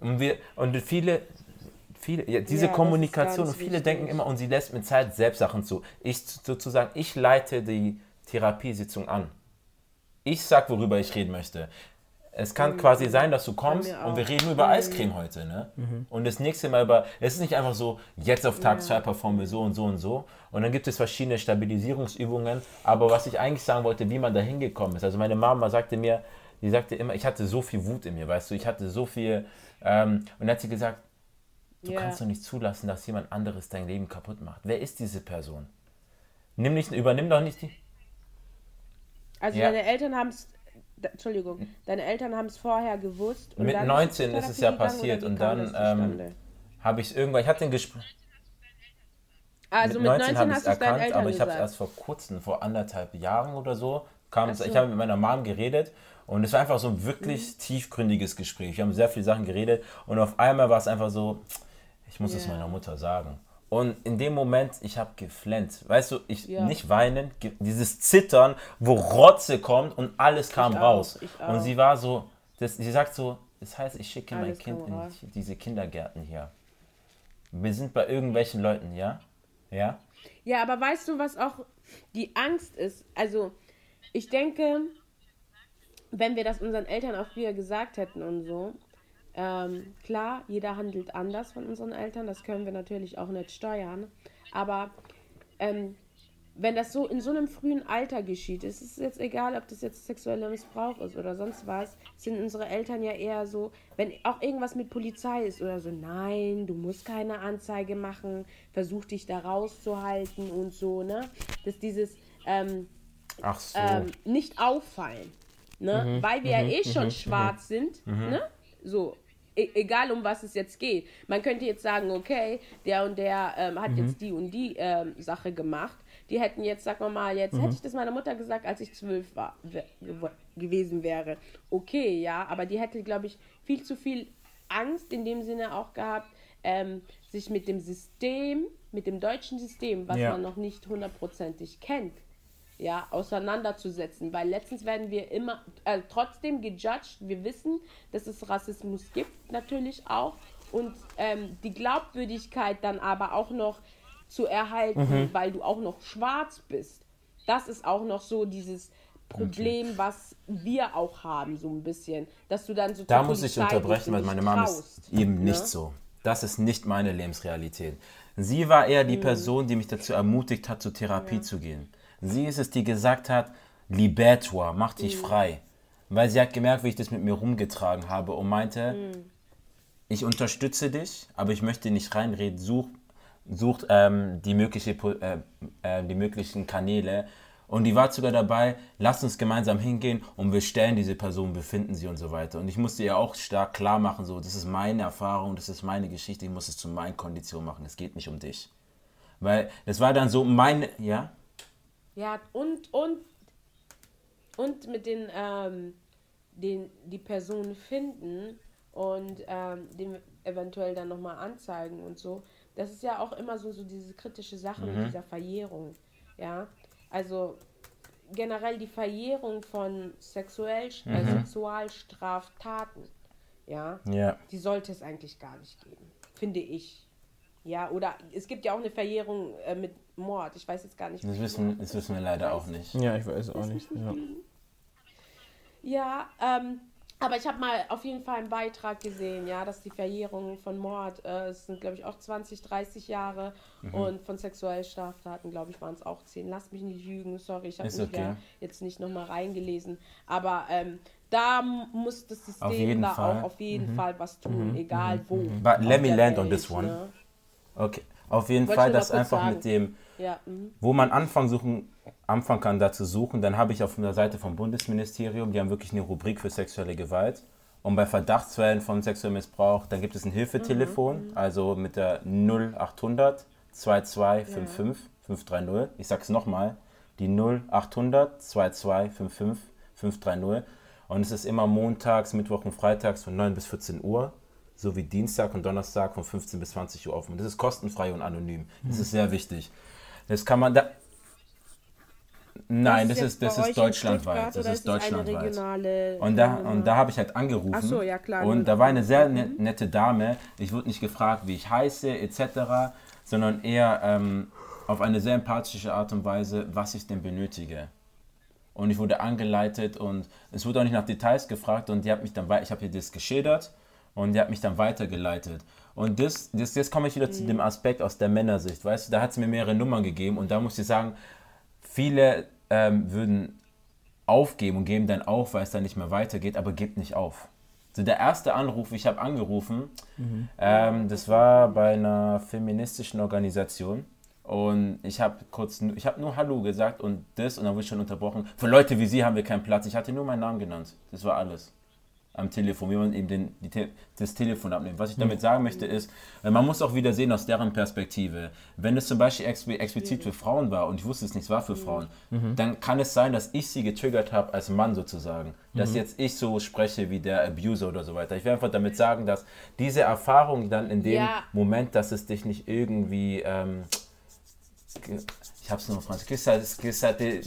Und, wir, und viele, viele, ja, diese Ja, Kommunikation, und viele wichtig. denken immer, und sie lässt mit Zeit selbst Sachen zu. Ich sozusagen, ich leite die Therapiesitzung an. Ich sag, worüber ich reden möchte. Es kann quasi sein, dass du kommst und wir reden nur über Eiscreme heute, ne? Und das nächste Mal über, es ist nicht einfach so, jetzt auf Tag 2 performen wir so und so und so. Und dann gibt es verschiedene Stabilisierungsübungen. Aber was ich eigentlich sagen wollte, wie man da hingekommen ist. Also meine Mama sagte mir, die sagte immer, ich hatte so viel Wut in mir, weißt du, ich hatte so viel, ähm, und dann hat sie gesagt, du Ja. kannst doch nicht zulassen, dass jemand anderes dein Leben kaputt macht. Wer ist diese Person? Nimm nicht, übernimm doch nicht die. Also Ja. deine Eltern haben es, Entschuldigung, deine Eltern haben es vorher gewusst. Und Mit dann 19 bist du ist es ja passiert und dann ähm, habe ich irgendwann, ich hatte ein Gespräch. also mit 19, habe ich es hast du es deinen erkannt, aber ich habe es erst vor kurzem, vor anderthalb Jahren oder so, kam es, so. ich habe mit meiner Mom geredet und es war einfach so ein wirklich Mhm. tiefgründiges Gespräch. Wir haben sehr viele Sachen geredet und auf einmal war es einfach so, ich muss es meiner Mutter sagen. Und in dem Moment, ich habe geflennt. Weißt du, ich Ja. nicht weinen, dieses Zittern, wo Rotze kommt und alles kam Ich auch, raus. ich auch. Und sie war so, das, sie sagt so, das heißt, ich schicke mein Alles Kind kam in diese Kindergärten hier. Wir sind bei irgendwelchen Leuten, ja? Ja? Ja, aber weißt du, was auch die Angst ist? Also, ich denke, wenn wir das unseren Eltern auch früher gesagt hätten und so, Ähm, klar, jeder handelt anders von unseren Eltern, das können wir natürlich auch nicht steuern. Aber ähm, wenn das so in so einem frühen Alter geschieht, ist es jetzt egal, ob das jetzt sexueller Missbrauch ist oder sonst was, sind unsere Eltern ja eher so, wenn auch irgendwas mit Polizei ist oder so, nein, du musst keine Anzeige machen, versuch dich da rauszuhalten und so, ne? Dass dieses ähm, Ach so. ähm, nicht auffallen, ne? Weil wir ja eh schon schwarz sind, ne? So, e egal um was es jetzt geht. Man könnte jetzt sagen, okay, der und der ähm, hat jetzt die und die ähm, Sache gemacht. Die hätten jetzt, sagen wir mal, jetzt hätte ich das meiner Mutter gesagt, als ich zwölf war, we- gew- gewesen wäre. Okay, ja, aber die hätte, glaube ich, viel zu viel Angst in dem Sinne auch gehabt, ähm, sich mit dem System, mit dem deutschen System, was Ja. man noch nicht hundertprozentig kennt, ja, auseinanderzusetzen, weil letztens werden wir immer äh, trotzdem gejudged. Wir wissen, dass es Rassismus gibt, natürlich auch. Und ähm, die Glaubwürdigkeit dann aber auch noch zu erhalten, weil du auch noch schwarz bist. Das ist auch noch so dieses Problem, was wir auch haben, so ein bisschen. Dass du dann so Da muss ich unterbrechen, weil meine Mama ist eben nicht ne? so. Das ist nicht meine Lebensrealität. Sie war eher Mhm. die Person, die mich dazu ermutigt hat, zur Therapie zu gehen. Sie ist es, die gesagt hat, libère-toi, mach dich Mhm. frei. Weil sie hat gemerkt, wie ich das mit mir rumgetragen habe und meinte, Mhm. ich unterstütze dich, aber ich möchte nicht reinreden, such, such ähm, die, mögliche, äh, äh, die möglichen Kanäle. Und die war sogar dabei, lasst uns gemeinsam hingehen und wir stellen diese Person, befinden sie und so weiter. Und ich musste ihr auch stark klar machen, so, das ist meine Erfahrung, das ist meine Geschichte, ich muss es zu meinen Konditionen machen, es geht nicht um dich. Weil es war dann so meine, ja? Ja, und, und, und mit den, ähm, den, die Person finden und ähm, dem eventuell dann nochmal anzeigen und so. Das ist ja auch immer so, so diese kritische Sache Mhm. mit dieser Verjährung. Ja, also generell die Verjährung von sexuell, Mhm. äh, Sexualstraftaten. Ja, Ja. die sollte es eigentlich gar nicht geben, finde ich. Ja, oder es gibt ja auch eine Verjährung äh, mit Mord. Ich weiß jetzt gar nicht. Das wissen, das wissen wir leider auch nicht. Ja, ich weiß auch nicht. Ja. Ja, ähm, aber ich habe mal auf jeden Fall einen Beitrag gesehen, ja, dass die Verjährung von Mord, äh, es sind glaube ich auch 20, 30 Jahre Mhm. und von Sexualstraftaten, glaube ich, waren es auch 10. Lass mich nicht lügen, sorry, ich habe mich okay. ja jetzt nicht nochmal reingelesen. Aber ähm, da muss das System da Fall. auch auf jeden Fall was tun, egal wo. But let me land on Welt, this one. Ne? Okay. Auf jeden Fall, dass kurz einfach sagen. mit dem, Ja, mhm. wo man Anfang suchen, anfangen kann, da zu suchen, dann habe ich auf der Seite vom Bundesministerium, die haben wirklich eine Rubrik für sexuelle Gewalt. Und bei Verdachtsfällen von sexuellem Missbrauch, dann gibt es ein Hilfetelefon, also mit der 0800 2255 530. Ich sag's nochmal, die 0800 2255 530. Und es ist immer montags, Mittwoch und freitags von 9 bis 14 Uhr, sowie Dienstag und Donnerstag von 15 bis 20 Uhr offen. Und das ist kostenfrei und anonym. Das ist sehr wichtig. Das kann man da. Nein, das, ist, das ist deutschlandweit. Das ist deutschlandweit. Und da, und da habe ich halt angerufen. Ach so, ja, klar. Und da war eine sehr ne nette Dame. Ich wurde nicht gefragt, wie ich heiße, etc., sondern eher ähm, auf eine sehr empathische Art und Weise, was ich denn benötige. Und ich wurde angeleitet und es wurde auch nicht nach Details gefragt und die hat mich dann, ich habe ihr das geschildert und die hat mich dann weitergeleitet. Und das, das, jetzt komme ich wieder zu dem Aspekt aus der Männersicht, weißt du, da hat sie mir mehrere Nummern gegeben und da muss ich sagen, viele ähm, würden aufgeben und geben dann auf, weil es dann nicht mehr weitergeht, aber gebt nicht auf. So der erste Anruf, ich habe angerufen, ähm, das war bei einer feministischen Organisation und ich habe kurz, ich habe nur Hallo gesagt und das und dann wurde ich schon unterbrochen. Für Leute wie Sie haben wir keinen Platz. Ich hatte nur meinen Namen genannt. Das war alles am Telefon, wie man eben den, Te- das Telefon abnimmt. Was ich damit sagen möchte ist, äh, man muss auch wieder sehen aus deren Perspektive. Wenn es zum Beispiel exp explizit für Frauen war und ich wusste es nicht, es war für Frauen, dann kann es sein, dass ich sie getriggert habe als Mann sozusagen. Dass jetzt ich so spreche wie der Abuser oder so weiter. Ich will einfach damit sagen, dass diese Erfahrung dann in dem Ja. Moment, dass es dich nicht irgendwie... Ähm, ich hab's nur auf Französisch. Que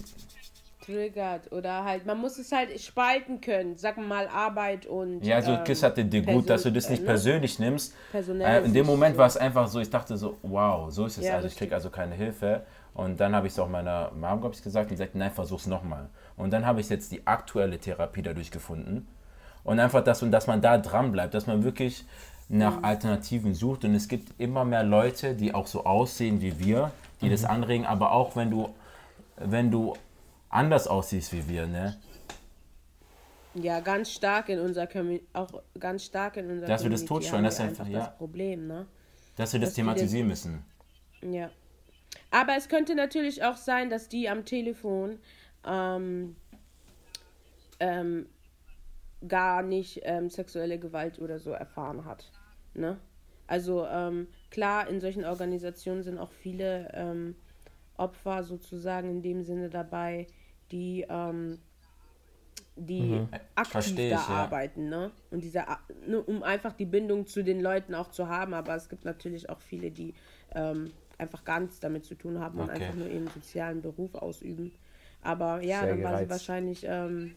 triggert oder halt, man muss es halt spalten können, wir mal Arbeit und Ja, so ähm, Kiss hatte dir gut, dass du das nicht äh, ne? persönlich nimmst. Personell Äh, in dem Moment so- war es einfach so, ich dachte so, wow, so ist es. Ja, also ich kriege also keine Hilfe. Und dann habe ich es auch meiner Mom, glaube ich, gesagt und die sagte, nein, versuch's nochmal. Und dann habe ich jetzt die aktuelle Therapie dadurch gefunden. Und einfach, dass, dass man da dran bleibt, dass man wirklich nach Alternativen sucht. Und es gibt immer mehr Leute, die auch so aussehen wie wir, die das anregen, aber auch wenn du, wenn du anders aussiehst wie wir, ne? Ja, ganz stark in unserer Community, auch ganz stark in unserer Dass wir das haben das ist einfach ja. das Problem, ne? Dass wir das Dass thematisieren müssen. Ja. Aber es könnte natürlich auch sein, dass die am Telefon ähm, ähm, gar nicht ähm, sexuelle Gewalt oder so erfahren hat. Ne? Also ähm, klar, in solchen Organisationen sind auch viele ähm, Opfer sozusagen in dem Sinne dabei, die, ähm, die aktiv Versteh da ich, ja. arbeiten, ne? Und diese, ne, um einfach die Bindung zu den Leuten auch zu haben, aber es gibt natürlich auch viele, die ähm, einfach gar nichts damit zu tun haben und Okay. einfach nur ihren sozialen Beruf ausüben. Aber ja, Sehr dann war sie gereizt. wahrscheinlich, ähm,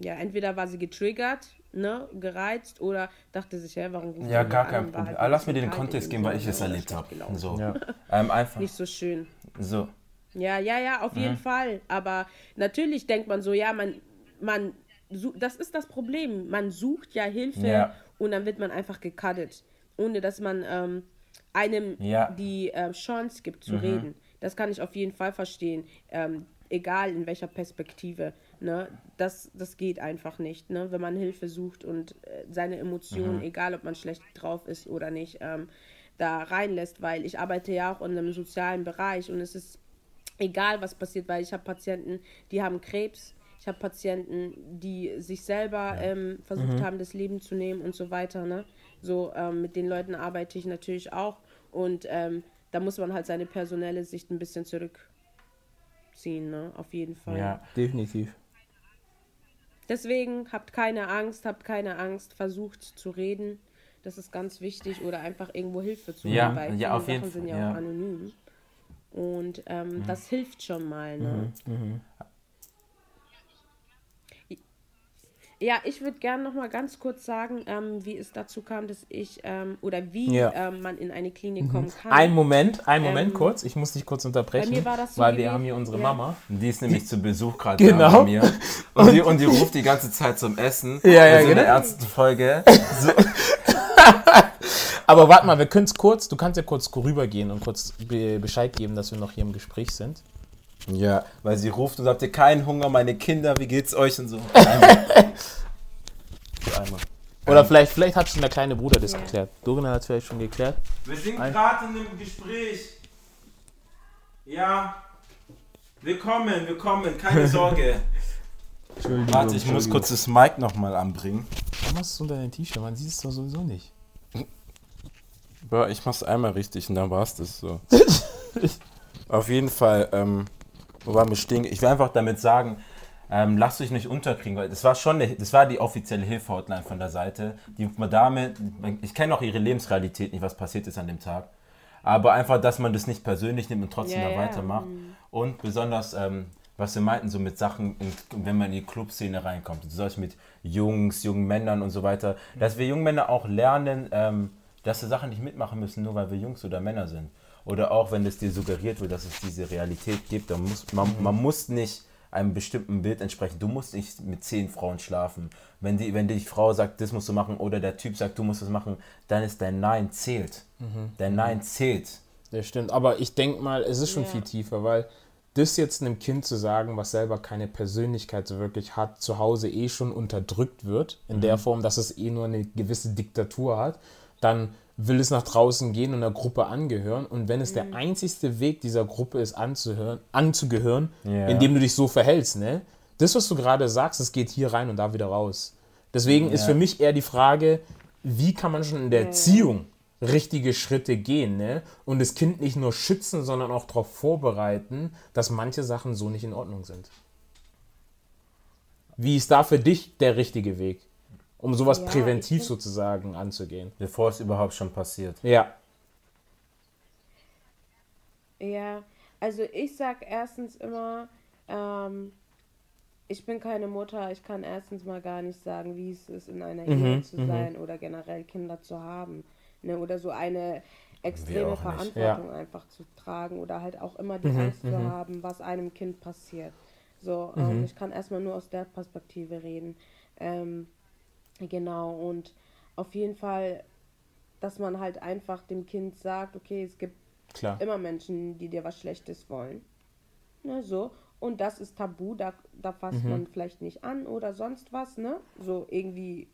ja, entweder war sie getriggert, ne, gereizt oder dachte sich, hä, warum ruft Ja, gar kein an? War Problem. halt lass mir den Kontext geben, weil ich es erlebt habe. So. Ja. Ähm, einfach. Nicht so schön. So. Ja, ja, ja, auf Mhm. jeden Fall. Aber natürlich denkt man so, ja, man, man, das ist das Problem. Man sucht ja Hilfe Ja. und dann wird man einfach gecuttet, ohne dass man ähm, einem Ja. Mhm. die äh, Chance gibt zu reden. Das kann ich auf jeden Fall verstehen. Ähm, egal in welcher Perspektive. Ne? Das, das geht einfach nicht, ne? wenn man Hilfe sucht und äh, seine Emotionen, Mhm. egal ob man schlecht drauf ist oder nicht, ähm, da reinlässt, weil ich arbeite ja auch in einem sozialen Bereich und es ist egal, was passiert, weil ich habe Patienten, die haben Krebs, ich habe Patienten, die sich selber ähm, versucht haben, das Leben zu nehmen und so weiter. Ne? So ähm, mit den Leuten arbeite ich natürlich auch und ähm, da muss man halt seine personelle Sicht ein bisschen zurückziehen, ne? auf jeden Fall. Ja. Definitiv. Deswegen habt keine Angst, habt keine Angst, versucht zu reden. Das ist ganz wichtig oder einfach irgendwo Hilfe zu Ja, holen, weil ja, auf jeden Sachen sind Fall, ja, ja. auch anonym. Und ähm, Mhm. das hilft schon mal. Ne? Ja, ich würde gerne noch mal ganz kurz sagen, ähm, wie es dazu kam, dass ich ähm, oder wie Ja. ähm, man in eine Klinik kommen kann. Ein Moment, ein Moment Ähm, kurz. Ich muss dich kurz unterbrechen, bei mir war das so weil wir haben hier unsere ja. Mama. Die ist nämlich zu Besuch gerade Genau. bei mir. Und die, und die ruft die ganze Zeit zum Essen. Ja, ja, Wir sind in genau. der ernsten Folge. Aber warte mal, wir können es kurz, du kannst ja kurz rübergehen und kurz be Bescheid geben, dass wir noch hier im Gespräch sind. Ja, weil sie ruft und sagt, ihr keinen Hunger, meine Kinder, wie geht's euch und so. Einmal. Einmal. Oder vielleicht, vielleicht hat schon der kleine Bruder das geklärt. Dorina hat es vielleicht schon geklärt. Wir sind gerade in einem Gespräch. Ja. Wir kommen, wir kommen, keine Sorge. Entschuldigung. Warte, ich muss kurz das Mic nochmal anbringen. Warum hast du es unter dein T-Shirt? Man sieht es doch sowieso nicht. Ja, ich mach's einmal richtig und dann war's das so. Auf jeden Fall, ähm, wo waren wir stehen? Ich will einfach damit sagen, ähm, lasst euch nicht unterkriegen, weil das war schon, eine, das war die offizielle Hilfe-Hotline von der Seite. Die Madame, ich kenne auch ihre Lebensrealität nicht, was passiert ist an dem Tag. Aber einfach, dass man das nicht persönlich nimmt und trotzdem Ja, da weitermacht. Und besonders, ähm, was wir meinten, so mit Sachen, wenn man in die Clubszene reinkommt, zum Beispiel mit Jungs, jungen Männern und so weiter, dass wir jungen Männer auch lernen, ähm, dass wir Sachen nicht mitmachen müssen, nur weil wir Jungs oder Männer sind. Oder auch wenn es dir suggeriert wird, dass es diese Realität gibt, dann muss man, man muss nicht einem bestimmten Bild entsprechen. Du musst nicht mit zehn Frauen schlafen. Wenn die, wenn die Frau sagt, das musst du machen, oder der Typ sagt, du musst das machen, dann ist dein Nein zählt. Dein Nein zählt. Das stimmt, aber ich denke mal, es ist schon Ja. viel tiefer, weil das jetzt einem Kind zu sagen, was selber keine Persönlichkeit so wirklich hat, zu Hause eh schon unterdrückt wird, in der Form, dass es eh nur eine gewisse Diktatur hat, dann will es nach draußen gehen und einer Gruppe angehören. Und wenn es der einzigste Weg dieser Gruppe ist, anzuhören, anzugehören, Ja. indem du dich so verhältst, ne? Das, was du gerade sagst, es geht hier rein und da wieder raus. Deswegen ist Ja. für mich eher die Frage, wie kann man schon in der Erziehung richtige Schritte gehen ne? und das Kind nicht nur schützen, sondern auch darauf vorbereiten, dass manche Sachen so nicht in Ordnung sind. Wie ist da für dich der richtige Weg, um sowas Ja, präventiv sozusagen anzugehen? Bevor es überhaupt schon passiert. Ja, Ja, also ich sag erstens immer, ähm, ich bin keine Mutter, ich kann erstens mal gar nicht sagen, wie es ist, in einer Mhm, Ehe zu sein oder generell Kinder zu haben. Ne? Oder so eine extreme. Verantwortung einfach zu tragen oder halt auch immer die Mhm, Angst zu haben, was einem Kind passiert. So, ähm, ich kann erstmal nur aus der Perspektive reden. Ähm, Genau, und auf jeden Fall, dass man halt einfach dem Kind sagt, okay, es gibt Klar. immer Menschen, die dir was Schlechtes wollen. Ne, so. Und das ist tabu, da, da fasst Mhm. man vielleicht nicht an oder sonst was, ne? So irgendwie.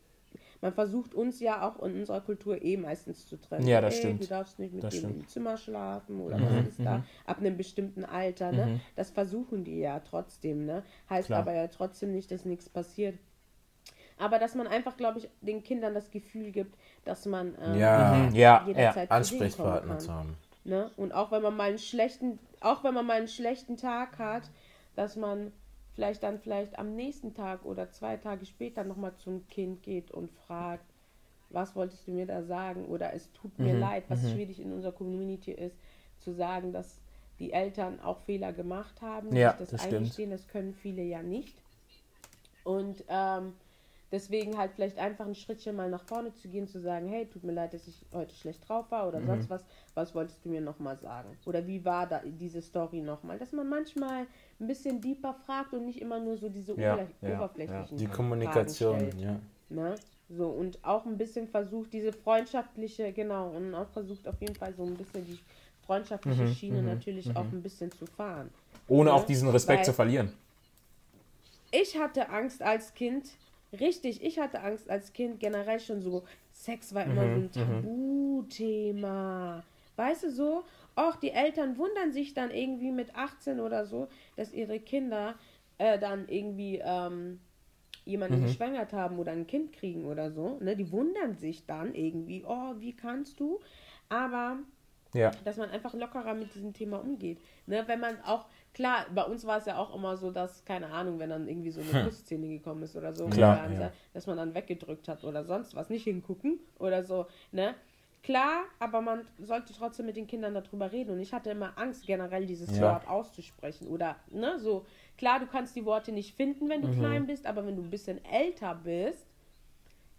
Man versucht uns ja auch in unserer Kultur eh meistens zu trennen. Ja, das Ey, stimmt. Du darfst nicht mit Das dem. Mhm. im Zimmer schlafen oder was ist da. Ab einem bestimmten Alter, ne? Das versuchen die ja trotzdem, ne? Heißt Klar. aber ja trotzdem nicht, dass nichts passiert. Aber dass man einfach, glaube ich, den Kindern das Gefühl gibt, dass man ähm, Ja, Mhm. Ja, ja. jederzeit kommen Ansprechpartner zu haben. Ne? Und auch wenn man mal einen schlechten, auch wenn man mal einen schlechten Tag hat, dass man vielleicht dann vielleicht am nächsten Tag oder zwei Tage später nochmal zum Kind geht und fragt, was wolltest du mir da sagen? Oder es tut mir Mhm, leid, was schwierig in unserer Community ist, zu sagen, dass die Eltern auch Fehler gemacht haben, Ja, das, das stimmt. eingestehen, das können viele ja nicht. Und ähm, deswegen halt vielleicht einfach ein Schrittchen mal nach vorne zu gehen, zu sagen, hey, tut mir leid, dass ich heute schlecht drauf war Mhm. oder sonst was, was wolltest du mir nochmal sagen? Oder wie war da diese Story nochmal? Dass man manchmal ein bisschen deeper fragt und nicht immer nur so diese Ja, oberfläch- ja, ja. oberflächlichen Die Kommunikation, ja. Ne? So, und auch ein bisschen versucht, diese freundschaftliche, genau, und auch versucht auf jeden Fall so ein bisschen die freundschaftliche Mhm, Schiene natürlich auch ein bisschen zu fahren. Ohne Ne? auch diesen Respekt zu verlieren. ich hatte Angst als Kind, richtig, ich hatte Angst als Kind generell schon so. Sex war immer Mhm, so ein Tabuthema. Weißt du so? Auch die Eltern wundern sich dann irgendwie mit 18 oder so, dass ihre Kinder äh, dann irgendwie ähm, jemanden Mhm. geschwängert haben oder ein Kind kriegen oder so. Ne? Die wundern sich dann irgendwie, oh, wie kannst du? Aber Ja. dass man einfach lockerer mit diesem Thema umgeht. Ne, wenn man auch, klar, bei uns war es ja auch immer so, dass, keine Ahnung, wenn dann irgendwie so eine Kussszene gekommen ist oder so, Hm. Klar, an- ja. dass man dann weggedrückt hat oder sonst was, nicht hingucken oder so, ne? Klar, aber man sollte trotzdem mit den Kindern darüber reden und ich hatte immer Angst, generell dieses Ja. Wort auszusprechen oder, ne, so, klar, du kannst die Worte nicht finden, wenn du Mhm. klein bist, aber wenn du ein bisschen älter bist,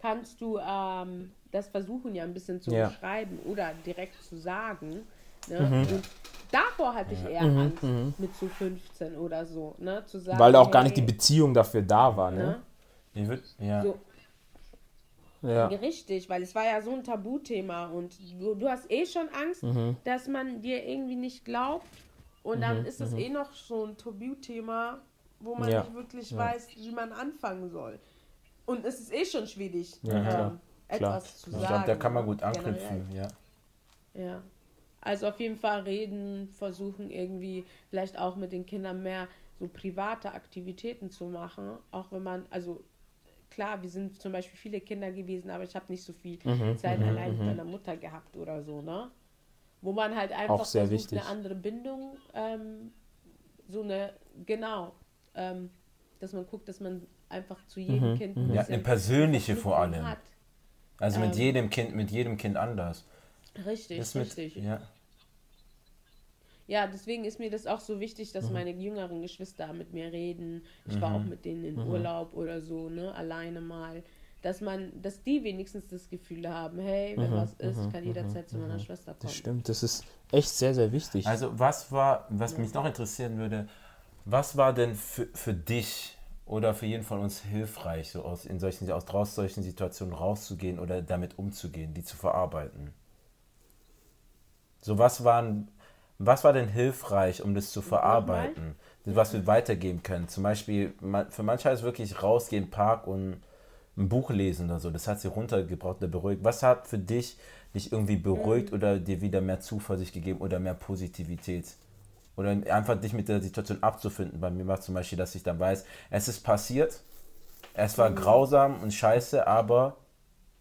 kannst du ähm, das versuchen ja ein bisschen zu Ja. beschreiben oder direkt zu sagen. Ne? Mhm. Und davor hatte ich eher Angst mit so 15 oder so, ne? Zu sagen, Weil auch gar nicht die hey, Beziehung dafür da war, ne? ne? Ich würd, ja. So, Ja. Richtig, weil es war ja so ein Tabuthema und du, du hast eh schon Angst, Mhm. dass man dir irgendwie nicht glaubt und dann ist es eh noch so ein Tabuthema, wo man Ja, nicht wirklich weiß, wie man anfangen soll. Und es ist eh schon schwierig, Ja, ähm, klar, etwas zu Ich sagen. glaube, da kann man gut anknüpfen, ja. Ja. Also auf jeden Fall reden, versuchen irgendwie vielleicht auch mit den Kindern mehr so private Aktivitäten zu machen. Auch wenn man, also klar, wir sind zum Beispiel viele Kinder gewesen, aber ich habe nicht so viel Mhm, Zeit allein mit meiner Mutter gehabt oder so, ne? Wo man halt einfach versucht, wichtig. eine andere Bindung, ähm, so eine, genau, ähm, dass man guckt, dass man einfach zu jedem Mhm, Kind ein Ja, eine persönliche vor allem. Hat. Also mit Ähm, jedem Kind, mit jedem Kind anders. Richtig, Das mit, richtig. ja. Ja, deswegen ist mir das auch so wichtig, Mhm. dass meine jüngeren Geschwister mit mir reden. Ich war auch mit denen in Mhm. Urlaub oder so, ne, alleine mal. Dass man, dass die wenigstens das Gefühl haben, hey, wenn was ist, ich kann jederzeit zu meiner Schwester kommen. Das stimmt, das ist echt sehr, sehr wichtig. Also was war, was mich noch interessieren würde, was war denn für, für dich oder für jeden von uns hilfreich, so aus, in solchen, aus solchen Situationen rauszugehen oder damit umzugehen, die zu verarbeiten? So was waren, was war denn hilfreich, um das zu verarbeiten, was wir weitergeben können? Zum Beispiel, für manche heißt es wirklich rausgehen, im Park und ein Buch lesen oder so. Das hat sie runtergebracht oder beruhigt. Was hat für dich dich irgendwie beruhigt oder dir wieder mehr Zuversicht gegeben oder mehr Positivität? Oder einfach dich mit der Situation abzufinden. Bei mir war zum Beispiel, dass ich dann weiß, es ist passiert, es war grausam und scheiße, aber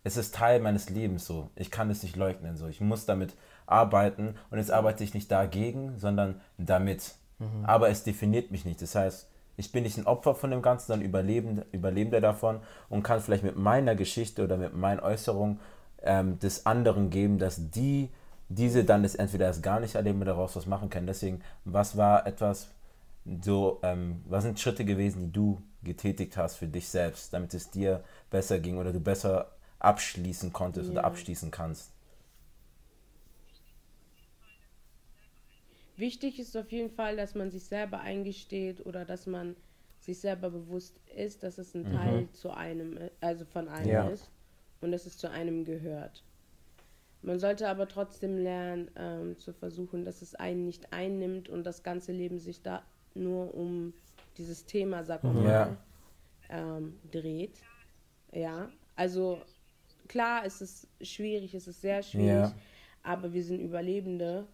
es ist Teil meines Lebens so. Ich kann es nicht leugnen so. Ich muss damit arbeiten und jetzt arbeite ich nicht dagegen, sondern damit. Aber es definiert mich nicht. Das heißt, ich bin nicht ein Opfer von dem Ganzen, sondern Überlebend, Überlebender davon und kann vielleicht mit meiner Geschichte oder mit meinen Äußerungen ähm, des anderen geben, dass die diese dann das entweder erst gar nicht erleben oder daraus was machen können. Deswegen, was war etwas so, ähm, was sind Schritte gewesen, die du getätigt hast für dich selbst, damit es dir besser ging oder du besser abschließen konntest oder Ja. abschließen kannst? Wichtig ist auf jeden Fall, dass man sich selber eingesteht oder dass man sich selber bewusst ist, dass es ein Teil zu einem, äh, also von einem Ja. ist und dass es zu einem gehört. Man sollte aber trotzdem lernen, ähm, zu versuchen, dass es einen nicht einnimmt und das ganze Leben sich da nur um dieses Thema, sag mal, Ja. ähm, dreht. Ja, also klar, es ist schwierig, es ist sehr schwierig, Ja. aber wir sind Überlebende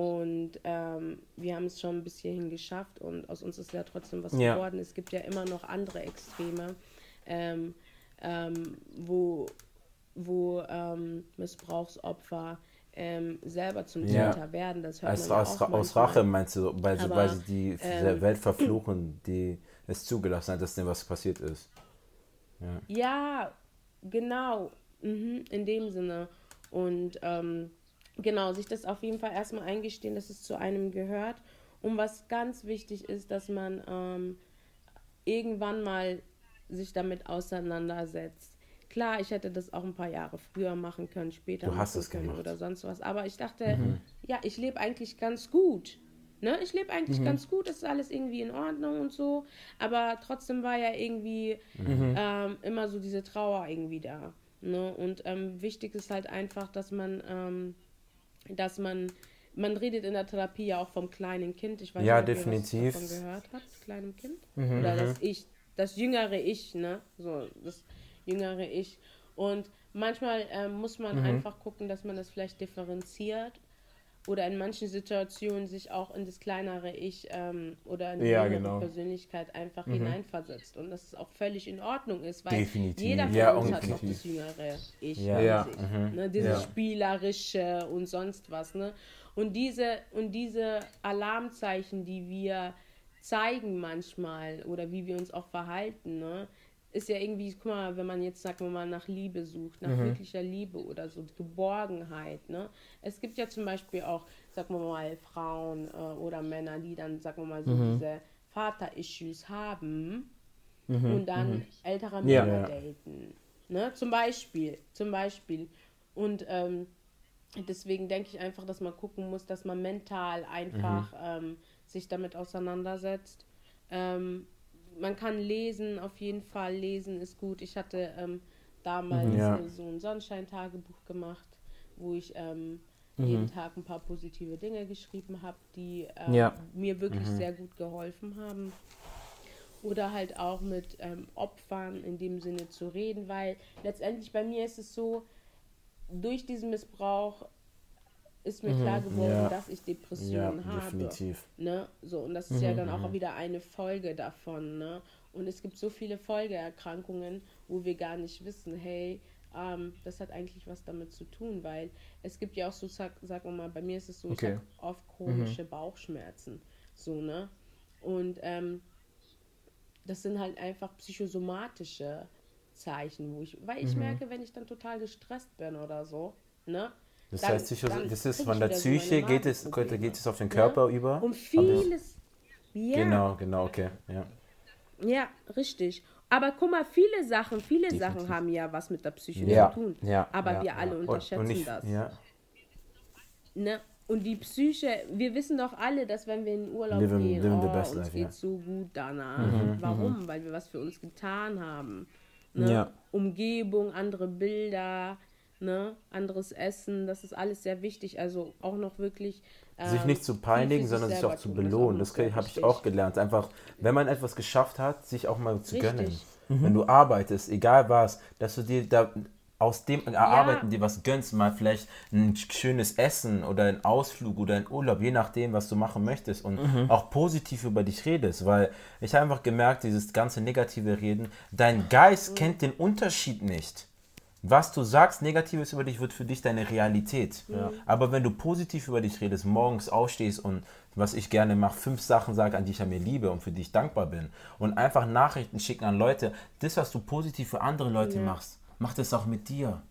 und ähm, wir haben es schon bis hierhin geschafft und aus uns ist ja trotzdem was Ja. geworden. Es gibt ja immer noch andere Extreme, ähm, ähm, wo, wo ähm, Missbrauchsopfer ähm, selber zum Ja. Täter werden. Das hört Als, man ja aus, auch aus. Rache meinst du, weil sie, Aber, weil sie die ähm, Welt verfluchen, die es zugelassen hat, dass denen was passiert ist. Ja, genau. Mhm, in dem Sinne. Und genau, sich das auf jeden Fall erstmal eingestehen, dass es zu einem gehört. Und was ganz wichtig ist, dass man ähm, irgendwann mal sich damit auseinandersetzt. Klar, ich hätte das auch ein paar Jahre früher machen können, später Du hast es können gemacht. oder sonst was. Aber ich dachte, ja, ich lebe eigentlich ganz gut. Ne? Ich lebe eigentlich ganz gut, es ist alles irgendwie in Ordnung und so. Aber trotzdem war ja irgendwie ähm, immer so diese Trauer irgendwie da. Ne? Und ähm, wichtig ist halt einfach, dass man, ähm, dass man, man redet in der Therapie ja auch vom kleinen Kind. Ich weiß Ja, nicht, ob ihr definitiv. was davon gehört habt, kleinem Kind. Oder das Ich, das jüngere Ich, ne? So, das jüngere Ich. Und manchmal ähm, muss man einfach gucken, dass man das vielleicht differenziert oder in manchen Situationen sich auch in das kleinere Ich ähm, oder in die Ja, genau. Persönlichkeit einfach hineinversetzt und dass es auch völlig in Ordnung ist, weil Definitiv. jeder von Ja, uns hat noch das jüngere Ich Ja. Ja. sich, ne? dieses spielerische und sonst was, ne? Und diese und diese Alarmzeichen, die wir zeigen manchmal oder wie wir uns auch verhalten, ne? Ist ja irgendwie, guck mal, wenn man jetzt, sagen wir mal, nach Liebe sucht, nach wirklicher Liebe oder so, Geborgenheit, ne? Es gibt ja zum Beispiel auch, sagen wir mal, Frauen äh, oder Männer, die dann, sagen wir mal, so diese Vater-Issues haben und dann ältere Ja. Männer Ja. daten. Ne? Zum Beispiel, zum Beispiel. Und ähm, deswegen denke ich einfach, dass man gucken muss, dass man mental einfach ähm, sich damit auseinandersetzt. Ähm, man kann lesen, auf jeden Fall. Lesen ist gut. Ich hatte ähm, damals Ja. so ein Sonnenschein-Tagebuch gemacht, wo ich ähm, jeden Tag ein paar positive Dinge geschrieben habe, die ähm, Ja. mir wirklich sehr gut geholfen haben. Oder halt auch mit ähm, Opfern in dem Sinne zu reden, weil letztendlich bei mir ist es so, durch diesen Missbrauch ist mir klar geworden, Ja. dass ich Ja, Depressionen habe. definitiv. Ne? So, und das ist ja dann auch wieder eine Folge davon. Ne? Und es gibt so viele Folgeerkrankungen, wo wir gar nicht wissen, hey, ähm, das hat eigentlich was damit zu tun, weil es gibt ja auch so, sag, sag mal, bei mir ist es so, Okay. ich habe oft chronische Bauchschmerzen. So, ne? Und ähm, das sind halt einfach psychosomatische Zeichen, wo ich, weil ich merke, wenn ich dann total gestresst bin oder so, ne? Das dann- heißt, psycho- das ist von der Psyche, geht es, geht es auf den? Körper über? Um vieles. Ja, Genau, genau, okay. Ja. ja, richtig. Aber guck mal, viele Sachen, viele Sachen haben ja was mit der Psyche Ja, zu tun. ja, Aber ja, wir alle ja. Und, unterschätzen und ich, das. ja, Ne? Und die Psyche, wir wissen doch alle, dass wenn wir in den Urlaub Live- gehen, living oh, uns life, geht ja. so gut danach. Warum? Weil wir was für uns getan haben. Ne? Ja. Umgebung, andere Bilder, ne? anderes Essen, das ist alles sehr wichtig. Also auch noch wirklich. sich ähm, nicht zu peinigen, für sondern sich auch zu das belohnen. Das sehr habe ich auch gelernt. Einfach, wenn man etwas geschafft hat, sich auch mal zu Richtig. gönnen. Wenn du arbeitest, egal was, dass du dir da aus dem Erarbeiten dir was gönnst, mal vielleicht ein schönes Essen oder ein Ausflug oder ein Urlaub, je nachdem, was du machen möchtest und auch positiv über dich redest, weil ich habe einfach gemerkt, dieses ganze negative Reden, dein Geist kennt den Unterschied nicht. Was du sagst, Negatives über dich, wird für dich deine Realität. Aber wenn du positiv über dich redest, morgens aufstehst und was ich gerne mache, fünf Sachen sage, an die ich an mir liebe und für die ich dankbar bin und einfach Nachrichten schicken an Leute, das, was du positiv für andere Leute machst, mach das auch mit dir.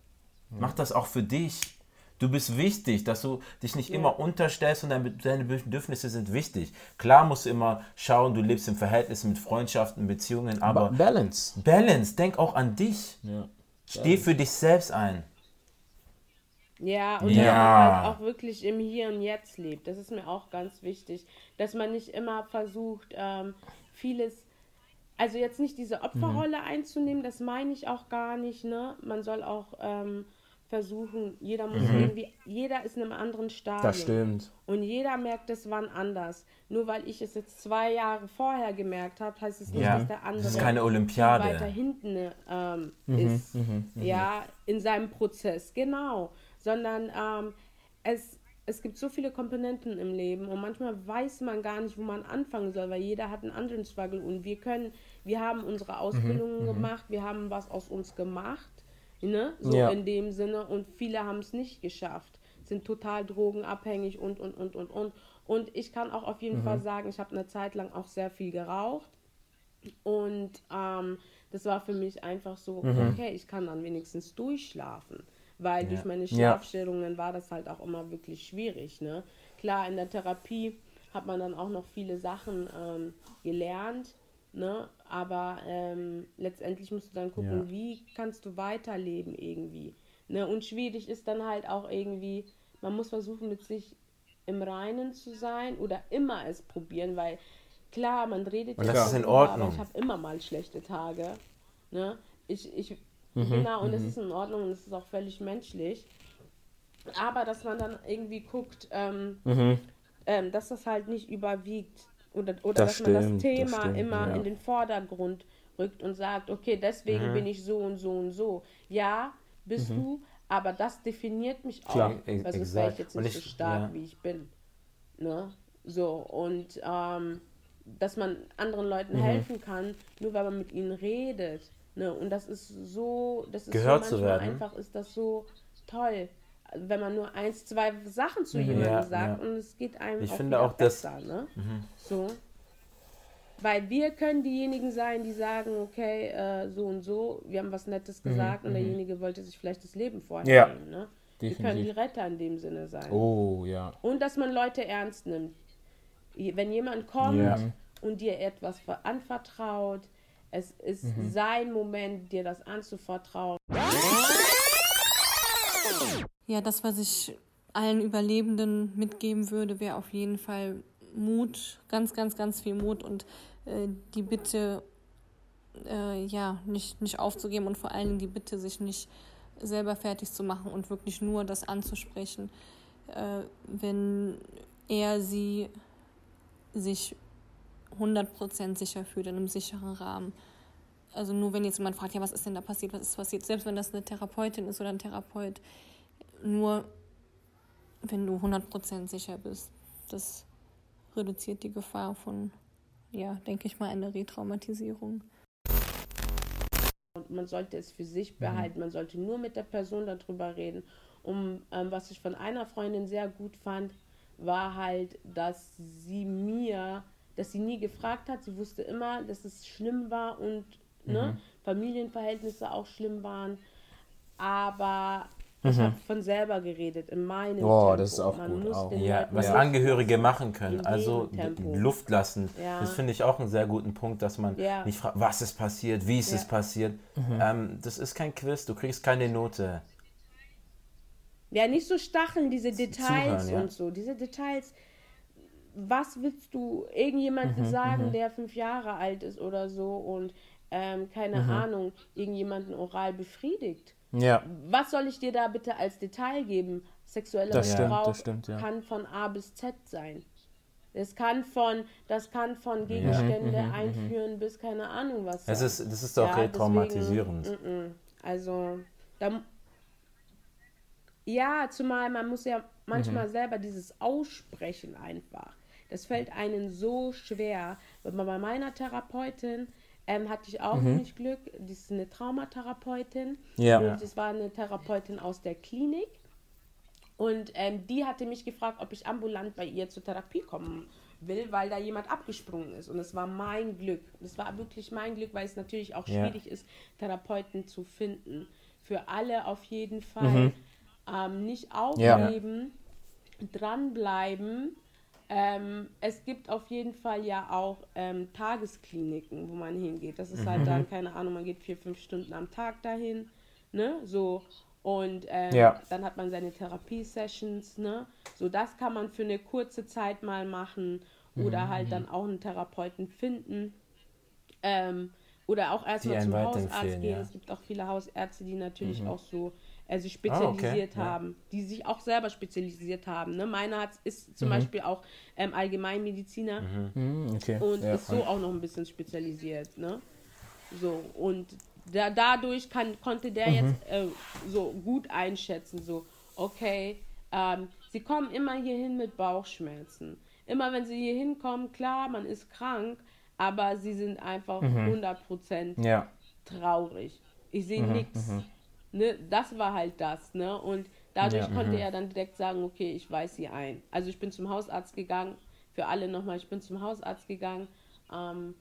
Mach das auch für dich. Du bist wichtig, dass du dich nicht immer unterstellst und deine, deine Bedürfnisse sind wichtig. Klar musst du immer schauen, du lebst im Verhältnis mit Freundschaften, Beziehungen, aber Balance. Balance, denk auch an dich. Steh für dich selbst ein. Ja, und Ja. dass man halt auch wirklich im Hier und Jetzt lebt. Das ist mir auch ganz wichtig, dass man nicht immer versucht, ähm, vieles also jetzt nicht diese Opferrolle einzunehmen, das meine ich auch gar nicht, ne? Man soll auch ähm, versuchen, jeder muss irgendwie, jeder ist in einem anderen Stadium. Das stimmt. Und jeder merkt es wann anders. Nur weil ich es jetzt zwei Jahre vorher gemerkt habe, heißt es nicht, Ja, dass der andere das ist keine Olympiade. weiter hinten ähm, Mhm, ist. ja, in seinem Prozess, genau. Sondern ähm, es, es gibt so viele Komponenten im Leben und manchmal weiß man gar nicht, wo man anfangen soll, weil jeder hat einen anderen Struggle und wir können, wir haben unsere Mhm, Ausbildungen gemacht, wir haben was aus uns gemacht, ne? So Ja. in dem Sinne und viele haben es nicht geschafft, sind total drogenabhängig und und und und und und ich kann auch auf jeden Mhm. Fall sagen, ich habe eine Zeit lang auch sehr viel geraucht und ähm, das war für mich einfach so, Mhm. okay, ich kann dann wenigstens durchschlafen. Weil durch meine Ja. Schlafstörungen war das halt auch immer wirklich schwierig. Ne? Klar, in der Therapie hat man dann auch noch viele Sachen ähm, gelernt. Ne? Aber ähm, letztendlich musst du dann gucken, wie kannst du weiterleben irgendwie. Ne? Und schwierig ist dann halt auch irgendwie, man muss versuchen, mit sich im Reinen zu sein oder immer es probieren, weil klar, man redet Und ja das ist in Ordnung. Ich habe immer mal schlechte Tage. Ne? Ich, ich, Mhm, genau, und das ist in Ordnung und das ist auch völlig menschlich. Aber dass man dann irgendwie guckt, ähm, ähm, dass das halt nicht überwiegt oder, oder Mhm. Das dass man das stimmt, das Thema stimmt, immer ja. in den Vordergrund rückt und sagt, okay, deswegen Mhm. bin ich so und so und so. Ja, bist du, aber das definiert mich auch. Klar, weil sonst wäre ich jetzt nicht ich- so stark, ja. wie ich bin. Ne? So, und ähm, dass man anderen Leuten Mhm. helfen kann, nur weil man mit ihnen redet. Ne? Und das ist so, das ist Gehört so zu manchmal werden. einfach, ist das so toll, wenn man nur eins, zwei Sachen zu jemandem Mhm. Ja, sagt ja. und es geht einem Ich auch finde auch, besser. Ne? So. Weil wir können diejenigen sein, die sagen, okay, äh, so und so, wir haben was Nettes gesagt und derjenige wollte sich vielleicht das Leben vorher Ja. Ne? Wir können die Retter in dem Sinne sein. Oh, ja. Und dass man Leute ernst nimmt. Wenn jemand kommt Ja. und dir etwas ver- anvertraut, es ist sein Moment, dir das anzuvertrauen. Ja, das, was ich allen Überlebenden mitgeben würde, wäre auf jeden Fall Mut, ganz, ganz, ganz viel Mut und äh, die Bitte, äh, ja, nicht, nicht aufzugeben und vor allen Dingen die Bitte, sich nicht selber fertig zu machen und wirklich nur das anzusprechen, äh, wenn er sie sich 100% sicher fühlt, in einem sicheren Rahmen. Also nur wenn jetzt jemand fragt, ja, was ist denn da passiert, was ist passiert, selbst wenn das eine Therapeutin ist oder ein Therapeut, nur wenn du 100% sicher bist. Das reduziert die Gefahr von, ja, denke ich mal, einer Retraumatisierung. Und man sollte es für sich behalten. Man sollte nur mit der Person darüber reden. Um, ähm, was ich von einer Freundin sehr gut fand, war halt, dass sie mir, dass sie nie gefragt hat. Sie wusste immer, dass es schlimm war und ne, Familienverhältnisse auch schlimm waren. Aber ich habe von selber geredet, in meinem Oh, Tempo. das ist auch Man gut, muss auch. den Ja, was Luft Angehörige lassen. machen können, also. Luft lassen. Ja. Das finde ich auch einen sehr guten Punkt, dass man Ja. nicht fragt, was ist passiert, wie ist Ja. es passiert. Ähm, das ist kein Quiz, du kriegst keine Note. Ja, nicht so stacheln, diese Details Zuhören, ja. und so. Diese Details. Was willst du irgendjemandem sagen, der fünf Jahre alt ist oder so und ähm, keine Ahnung, irgendjemanden oral befriedigt? Ja, Was soll ich dir da bitte als Detail geben? Sexueller Das stimmt, Missbrauch das stimmt, ja. kann von A bis Z sein. Das kann von, das kann von Gegenstände einführen bis keine Ahnung was. Das sein. ist, das ist auch Ja, retraumatisierend. deswegen, mm, mm. Also, da, ja, zumal man muss ja manchmal Mhm. selber dieses Aussprechen einfach. Das fällt einem so schwer. Aber bei meiner Therapeutin ähm, hatte ich auch nicht Glück. Die ist eine Traumatherapeutin. Mhm. Ja. Und es war eine Therapeutin aus der Klinik. Und ähm, die hatte mich gefragt, ob ich ambulant bei ihr zur Therapie kommen will, weil da jemand abgesprungen ist. Und es war mein Glück. Es war wirklich mein Glück, weil es natürlich auch Ja. schwierig ist, Therapeuten zu finden. Für alle auf jeden Fall. Ähm, nicht aufgeben, dranbleiben. Ähm, es gibt auf jeden Fall ja auch ähm, Tageskliniken, wo man hingeht. Das ist halt dann, keine Ahnung, man geht vier, fünf Stunden am Tag dahin. Ne? So. Und ähm, Ja. dann hat man seine Therapiesessions, ne? So, das kann man für eine kurze Zeit mal machen oder halt dann auch einen Therapeuten finden. Ähm, oder auch erstmal zum Hausarzt gehen. ja. Es gibt auch viele Hausärzte, die natürlich auch so äh, sich Ah, okay, spezialisiert ja. haben, die sich auch selber spezialisiert haben. Ne? Meiner hat, ist zum Mhm. Beispiel auch ähm, Allgemeinmediziner Hm, okay. und ja. ist so auch noch ein bisschen spezialisiert. Ne? So, und da, dadurch kann, konnte der jetzt äh, so gut einschätzen, so, okay, ähm, sie kommen immer hierhin mit Bauchschmerzen. Immer wenn sie hier hinkommen, klar, man ist krank, aber sie sind einfach 100% ja. traurig. Ich sehe nichts. Ne, das war halt das, ne? Und dadurch Ja, konnte er dann direkt sagen, okay, ich weise sie ein. Also ich bin zum Hausarzt gegangen, für alle nochmal, ich bin zum Hausarzt gegangen. Ähm,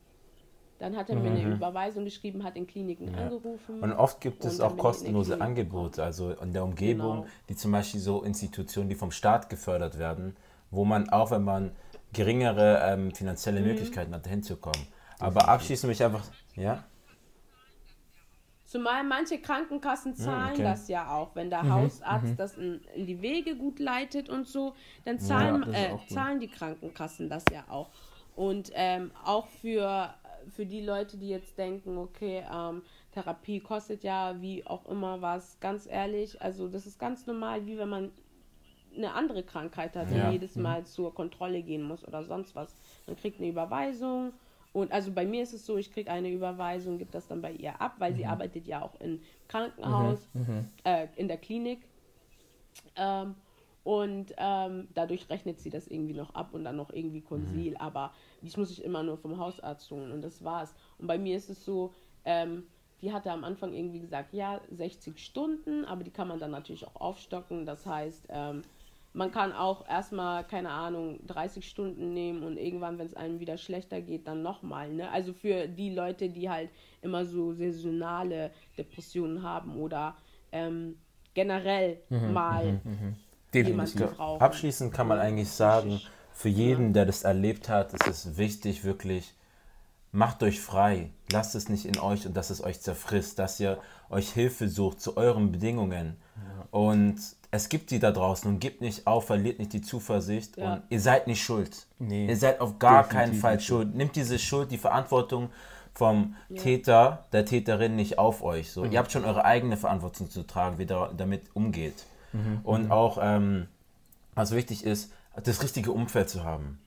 dann hat er mir eine Überweisung geschrieben, hat in Kliniken angerufen. Und oft gibt es auch ich kostenlose Angebote, also in der Umgebung, Genau. die zum Beispiel so Institutionen, die vom Staat gefördert werden, wo man auch, wenn man geringere ähm, Mhm. finanzielle Möglichkeiten hat, hinzukommen. Aber abschließend mich einfach, ja? Zumal manche Krankenkassen zahlen okay. das ja auch. Wenn der Hausarzt das in, in die Wege gut leitet und so, dann zahlen, ist äh, zahlen die Krankenkassen das ja auch. Und ähm, auch für, für die Leute, die jetzt denken, okay, ähm, Therapie kostet ja wie auch immer was, ganz ehrlich, also das ist ganz normal, wie wenn man eine andere Krankheit hat, Ja. die jedes Mal zur Kontrolle gehen muss oder sonst was. Man kriegt eine Überweisung und also bei mir ist es so, ich kriege eine Überweisung, gebe das dann bei ihr ab, weil sie arbeitet ja auch im Krankenhaus, äh, in der Klinik. Ähm, und ähm, dadurch rechnet sie das irgendwie noch ab und dann noch irgendwie Konsil. Aber dies muss ich immer nur vom Hausarzt holen und das war's. Und bei mir ist es so, ähm, die hatte am Anfang irgendwie gesagt, ja, 60 Stunden, aber die kann man dann natürlich auch aufstocken. Das heißt, ähm, man kann auch erstmal, keine Ahnung, 30 Stunden nehmen und irgendwann, wenn es einem wieder schlechter geht, dann nochmal. Ne? Also für die Leute, die halt immer so saisonale Depressionen haben oder ähm, generell mal jemanden Definitiv. brauchen. Abschließend kann man eigentlich sagen, für jeden, der das erlebt hat, ist es wichtig, wirklich, macht euch frei. Lasst es nicht in euch und dass es euch zerfrisst, dass ihr euch Hilfe sucht zu euren Bedingungen. Und es gibt die da draußen und gebt nicht auf, verliert nicht die Zuversicht Ja. und ihr seid nicht schuld. Nee, ihr seid auf gar keinen Fall nicht schuld. Nimmt diese Schuld, die Verantwortung vom Täter, der Täterin nicht auf euch. So, Ihr habt schon eure eigene Verantwortung zu tragen, wie ihr damit umgeht. Und auch, ähm, was wichtig ist, das richtige Umfeld zu haben.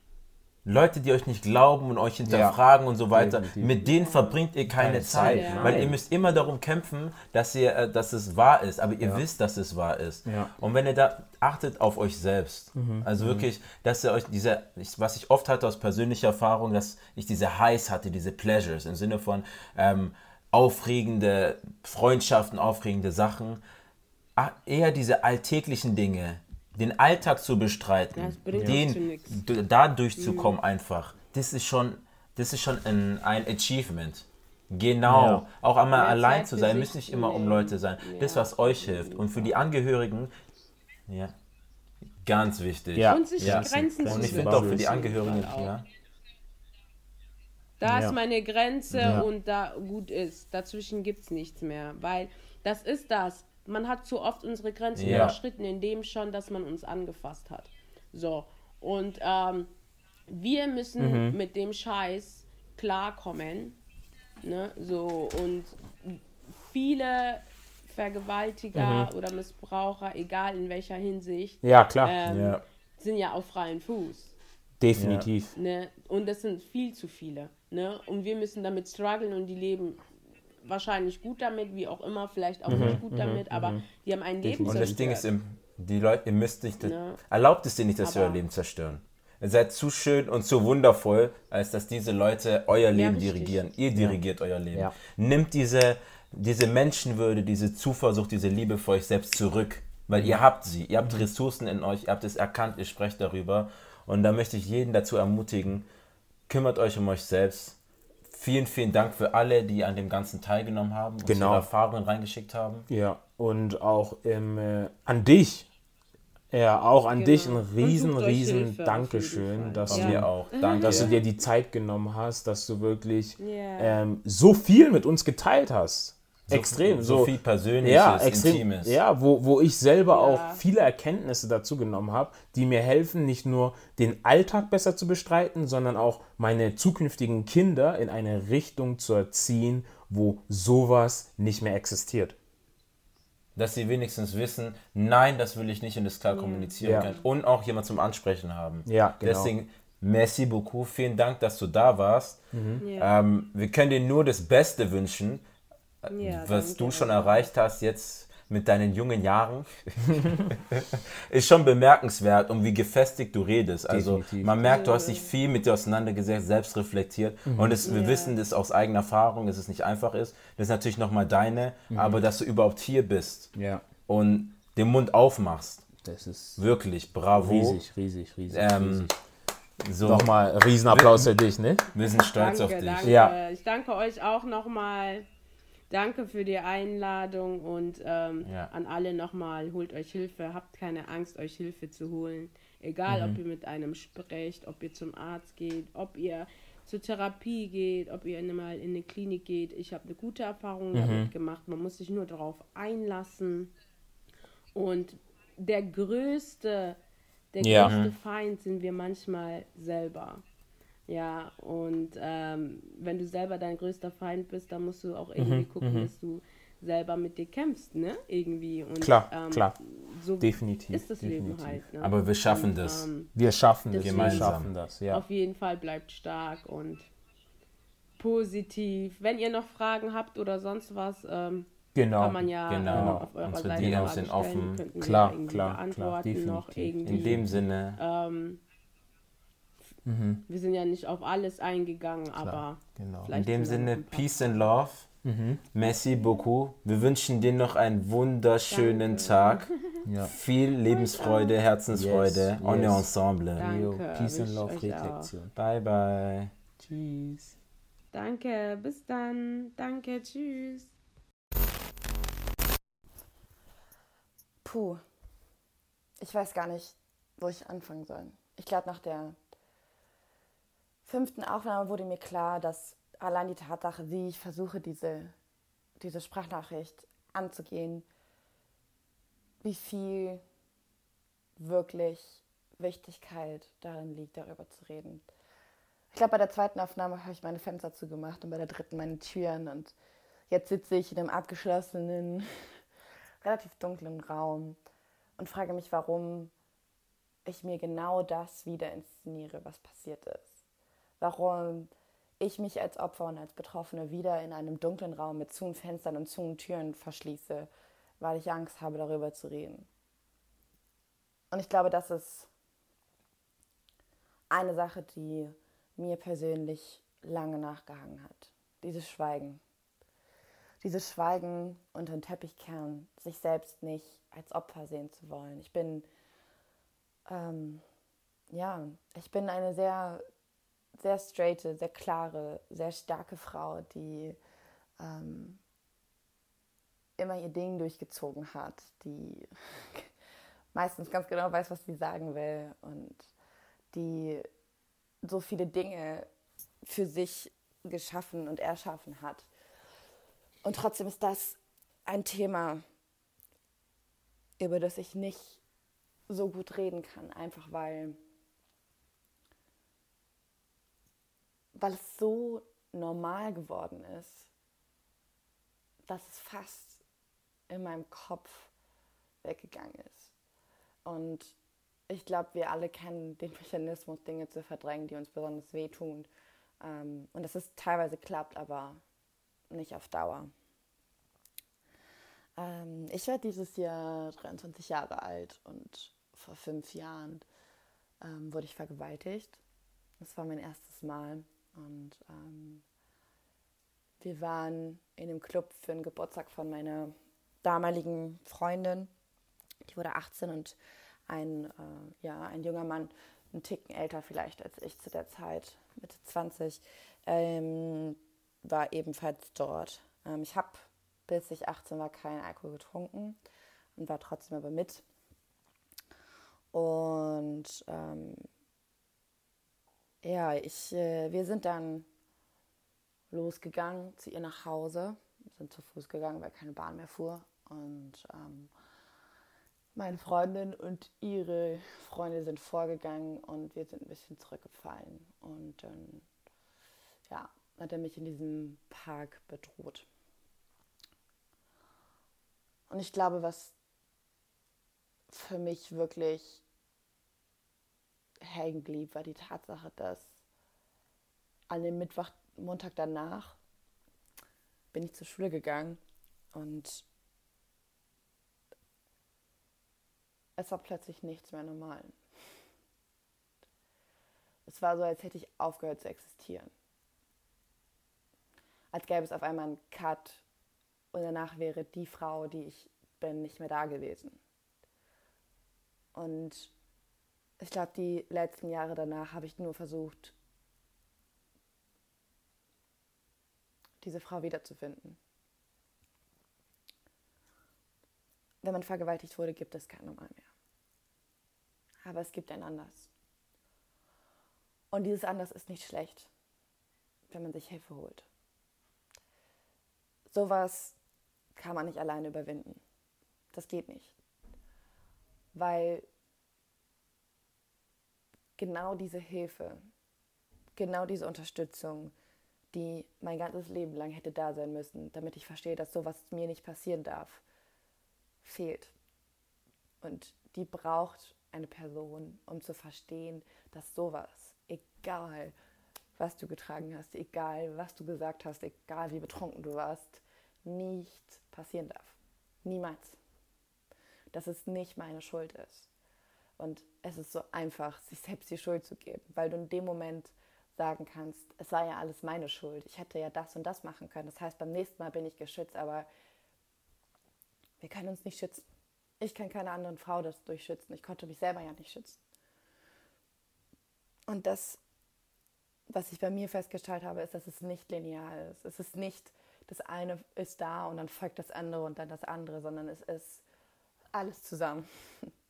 Leute, die euch nicht glauben und euch hinterfragen und so weiter, Definitiv. mit denen verbringt ihr keine, Keine Zeit, Zeit, weil ihr müsst immer darum kämpfen, dass ihr, äh, dass es wahr ist, aber ihr wisst, dass es wahr ist. Ja. Und wenn ihr da achtet auf euch selbst, also wirklich, dass ihr euch diese, was ich oft hatte aus persönlicher Erfahrung, dass ich diese Highs hatte, diese Pleasures im Sinne von ähm, aufregende Freundschaften, aufregende Sachen, Ah, eher diese alltäglichen Dinge, den Alltag zu bestreiten, Ja, den, da durchzukommen einfach, das ist schon, das ist schon ein, ein Achievement. Genau, Ja. auch einmal Mehr allein zu sein, müsst nicht immer um. Leute sein. Das, Ja. was euch hilft. Und für die Angehörigen, ja, ganz wichtig. Ja. Und sich Ja. Grenzen Und zu ich setzen. finde auch für die Angehörigen, auch. ja, Da Ja. ist meine Grenze Ja. und da gut ist. Dazwischen gibt es nichts mehr. Weil das ist das. Man hat zu oft unsere Grenzen Ja. überschritten, indem schon, dass man uns angefasst hat. So. Und ähm, wir müssen Mhm. mit dem Scheiß klarkommen. Ne? So, und viele Vergewaltiger Mhm. oder Missbraucher, egal in welcher Hinsicht, Ja, klar. ähm, Ja. sind ja auf freiem Fuß. Definitiv. Ne? Und das sind viel zu viele. Ne? Und wir müssen damit strugglen und die leben wahrscheinlich gut damit, wie auch immer, vielleicht auch nicht gut damit, aber die haben ein Leben Und das Ding ist, zerstört. im- die Leute, ihr müsst nicht, Ja. erlaubt es dir nicht, dass sie Aber- euer Leben zerstören. Ihr seid zu schön und zu wundervoll, als dass diese Leute euer Leben richtig. dirigieren. Ihr dirigiert euer Leben. Ja. Nimmt diese, diese Menschenwürde, diese Zuversicht, diese Liebe für euch selbst zurück. Weil Mhm. ihr habt sie, ihr habt Ressourcen in euch, ihr habt es erkannt, ihr sprecht darüber. Und da möchte ich jeden dazu ermutigen, kümmert euch um euch selbst. Vielen, vielen Dank für alle, die an dem Ganzen teilgenommen haben, uns Genau. ihre Erfahrungen reingeschickt haben. Ja, und auch ähm, äh, an dich. Ja, auch an Genau. dich ein Und riesen, riesen Hilfe Dankeschön, dass, Ja. du, mir auch. Danke. dass du dir die Zeit genommen hast, dass du wirklich Ja. ähm, so viel mit uns geteilt hast. Extrem. so So, viel Persönliches, ja, extrem, Intimes. Ja, wo, wo ich selber Ja. auch viele Erkenntnisse dazu genommen habe, die mir helfen, nicht nur den Alltag besser zu bestreiten, sondern auch meine zukünftigen Kinder in eine Richtung zu erziehen, wo sowas nicht mehr existiert. Dass sie wenigstens wissen, nein, das will ich nicht und das klar kommunizieren Ja. können. Und auch jemand zum Ansprechen haben. Ja, genau. Deswegen, merci beaucoup, vielen Dank, dass du da warst. Ja. Ähm, wir können dir nur das Beste wünschen, Ja, was du schon erreicht hast jetzt mit deinen jungen Jahren. ist schon bemerkenswert und wie gefestigt du redest. Also Definitiv. man merkt, du hast dich viel mit dir auseinandergesetzt, selbst reflektiert. Und es, wir Ja. wissen das aus eigener Erfahrung, dass es nicht einfach ist. Das ist natürlich nochmal deine, aber dass du überhaupt hier bist Ja, und den Mund aufmachst. das ist Wirklich, bravo. riesig, riesig, riesig. Ähm, riesig. So, Nochmal Riesenapplaus für dich, ne? wir sind stolz Danke, auf dich. danke. Ja. Ich danke euch auch nochmal. Danke für die Einladung und ähm, Ja. an alle nochmal, holt euch Hilfe, habt keine Angst, euch Hilfe zu holen. Egal, Mhm. ob ihr mit einem sprecht, ob ihr zum Arzt geht, ob ihr zur Therapie geht, ob ihr mal in eine Klinik geht. Ich habe eine gute Erfahrung Mhm. damit gemacht. Man muss sich nur darauf einlassen. Und der größte, der Ja. größte Feind sind wir manchmal selber. Ja, und ähm, wenn du selber dein größter Feind bist, dann musst du auch Mhm, irgendwie gucken, dass du selber mit dir kämpfst, ne? Irgendwie. Und, Klar, ähm, klar. So Definitiv, ist das Leben definitiv. halt. Ne? Aber wir schaffen und, das. Ähm, Wir schaffen das, wir Deswegen- schaffen das, ja. Auf jeden Fall bleibt stark und positiv. Wenn ihr noch Fragen habt oder sonst was, ähm, Genau, kann man ja genau. ähm, auf eurer Unsere Seite DMs sind offen. Klar, klar, klar, definitiv. In dem Sinne, ähm, Mhm. Wir sind ja nicht auf alles eingegangen, aber genau. in dem Sinne, Peace and Love. Mhm. Merci beaucoup. Wir wünschen dir noch einen wunderschönen Danke. Tag. Ja. Viel Lebensfreude, Herzensfreude. Yes, On yes. ensemble. Danke. Peace and Love. Reflexion. Bye, bye. Tschüss. Danke, bis dann. Danke, tschüss. Puh. Ich weiß gar nicht, wo ich anfangen soll. Ich glaube, nach der fünften Aufnahme wurde mir klar, dass allein die Tatsache, wie ich versuche, diese, diese Sprachnachricht anzugehen, wie viel wirklich Wichtigkeit darin liegt, darüber zu reden. Ich glaube, bei der zweiten Aufnahme habe ich meine Fenster zugemacht und bei der dritten meine Türen. Und jetzt sitze ich in einem abgeschlossenen, relativ dunklen Raum und frage mich, warum ich mir genau das wieder inszeniere, was passiert ist. Warum ich mich als Opfer und als Betroffene wieder in einem dunklen Raum mit zu Fenstern und zu Türen verschließe, weil ich Angst habe, darüber zu reden. Und ich glaube, das ist eine Sache, die mir persönlich lange nachgehangen hat. Dieses Schweigen. Dieses Schweigen unter den Teppich kehren, sich selbst nicht als Opfer sehen zu wollen. Ich bin, ähm, ja, ich bin eine sehr, sehr straighte, sehr klare, sehr starke Frau, die ähm, immer ihr Ding durchgezogen hat, die meistens ganz genau weiß, was sie sagen will und die so viele Dinge für sich geschaffen und erschaffen hat. Und trotzdem ist das ein Thema, über das ich nicht so gut reden kann, einfach weil, weil es so normal geworden ist, dass es fast in meinem Kopf weggegangen ist. Und ich glaube, wir alle kennen den Mechanismus, Dinge zu verdrängen, die uns besonders wehtun. Ähm, und dass es teilweise klappt, aber nicht auf Dauer. Ähm, ich werde dieses Jahr 23 Jahre alt und vor fünf Jahren ähm, wurde ich vergewaltigt. Das war mein erstes Mal. Und ähm, wir waren in einem Club für den Geburtstag von meiner damaligen Freundin. Die wurde 18 und ein, äh, ja, ein junger Mann, ein Ticken älter vielleicht als ich zu der Zeit, Mitte 20, ähm, war ebenfalls dort. Ähm, ich habe, bis ich 18 war, keinen Alkohol getrunken und war trotzdem aber mit. Und ähm, ja, ich, äh, wir sind dann losgegangen zu ihr nach Hause sind zu Fuß gegangen, weil keine Bahn mehr fuhr. Und ähm, meine Freundin und ihre Freunde sind vorgegangen und wir sind ein bisschen zurückgefallen. Und dann, ja, hat er mich in diesem Park bedroht. Und ich glaube, was für mich wirklich hängen blieb, war die Tatsache, dass an dem Mittwoch, Montag danach bin ich zur Schule gegangen und es war plötzlich nichts mehr normal. Es war so, als hätte ich aufgehört zu existieren. Als gäbe es auf einmal einen Cut und danach wäre die Frau, die ich bin, nicht mehr da gewesen. Und ich glaube, die letzten Jahre danach habe ich nur versucht, diese Frau wiederzufinden. Wenn man vergewaltigt wurde, gibt es kein Normal mehr. Aber es gibt ein Anders. Und dieses Anders ist nicht schlecht, wenn man sich Hilfe holt. Sowas kann man nicht alleine überwinden. Das geht nicht. Weil genau diese Hilfe, genau diese Unterstützung, die mein ganzes Leben lang hätte da sein müssen, damit ich verstehe, dass sowas mir nicht passieren darf, fehlt. Und die braucht eine Person, um zu verstehen, dass sowas, egal was du getragen hast, egal was du gesagt hast, egal wie betrunken du warst, nicht passieren darf. Niemals. Dass es nicht meine Schuld ist. Und es ist so einfach, sich selbst die Schuld zu geben, weil du in dem Moment sagen kannst, es war ja alles meine Schuld. Ich hätte ja das und das machen können. Das heißt, beim nächsten Mal bin ich geschützt, aber wir können uns nicht schützen. Ich kann keine andere Frau das durchschützen. Ich konnte mich selber ja nicht schützen. Und das, was ich bei mir festgestellt habe, ist, dass es nicht linear ist. Es ist nicht, das eine ist da und dann folgt das andere und dann das andere, sondern es ist alles zusammen.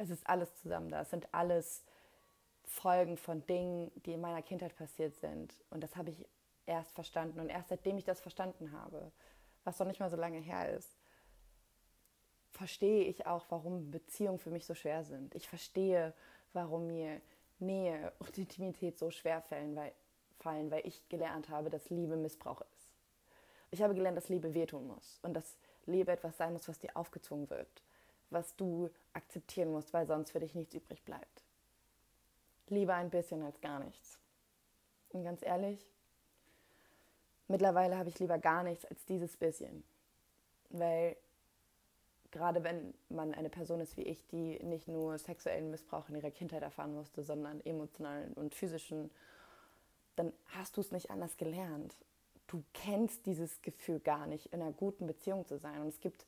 Es ist alles zusammen da. Es sind alles Folgen von Dingen, die in meiner Kindheit passiert sind. Und das habe ich erst verstanden. Und erst seitdem ich das verstanden habe, was noch nicht mal so lange her ist, verstehe ich auch, warum Beziehungen für mich so schwer sind. Ich verstehe, warum mir Nähe und Intimität so schwer fallen, weil, fallen, weil ich gelernt habe, dass Liebe Missbrauch ist. Ich habe gelernt, dass Liebe wehtun muss und dass Liebe etwas sein muss, was dir aufgezwungen wird was du akzeptieren musst, weil sonst für dich nichts übrig bleibt. Lieber ein bisschen als gar nichts. Und ganz ehrlich, mittlerweile habe ich lieber gar nichts als dieses bisschen. Weil gerade wenn man eine Person ist wie ich, die nicht nur sexuellen Missbrauch in ihrer Kindheit erfahren musste, sondern emotionalen und physischen, dann hast du es nicht anders gelernt. Du kennst dieses Gefühl gar nicht, in einer guten Beziehung zu sein. Und es gibt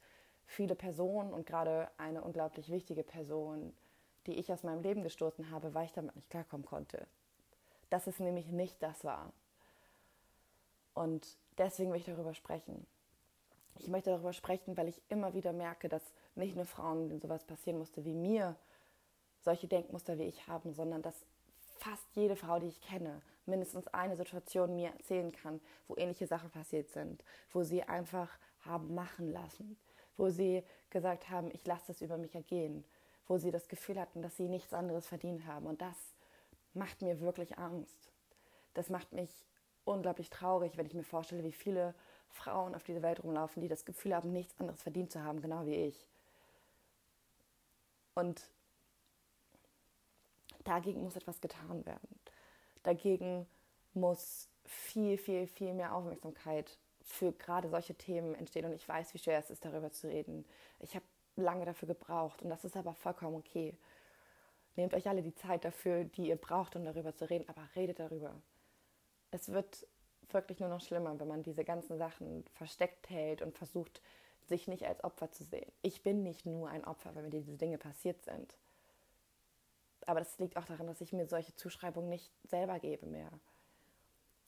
viele Personen und gerade eine unglaublich wichtige Person, die ich aus meinem Leben gestoßen habe, weil ich damit nicht klarkommen konnte. Dass es nämlich nicht das war. Und deswegen will ich darüber sprechen. Ich möchte darüber sprechen, weil ich immer wieder merke, dass nicht nur Frauen, denen sowas passieren musste wie mir, solche Denkmuster wie ich haben, sondern dass fast jede Frau, die ich kenne, mindestens eine Situation mir erzählen kann, wo ähnliche Sachen passiert sind, wo sie einfach haben machen lassen, wo sie gesagt haben, ich lasse das über mich ergehen, wo sie das Gefühl hatten, dass sie nichts anderes verdient haben. Und das macht mir wirklich Angst. Das macht mich unglaublich traurig, wenn ich mir vorstelle, wie viele Frauen auf dieser Welt rumlaufen, die das Gefühl haben, nichts anderes verdient zu haben, genau wie ich. Und dagegen muss etwas getan werden. Dagegen muss viel, viel, viel mehr Aufmerksamkeit für gerade solche Themen entstehen und ich weiß, wie schwer es ist, darüber zu reden. Ich habe lange dafür gebraucht und das ist aber vollkommen okay. Nehmt euch alle die Zeit dafür, die ihr braucht, um darüber zu reden, aber redet darüber. Es wird wirklich nur noch schlimmer, wenn man diese ganzen Sachen versteckt hält und versucht, sich nicht als Opfer zu sehen. Ich bin nicht nur ein Opfer, wenn mir diese Dinge passiert sind. Aber das liegt auch daran, dass ich mir solche Zuschreibungen nicht selber gebe mehr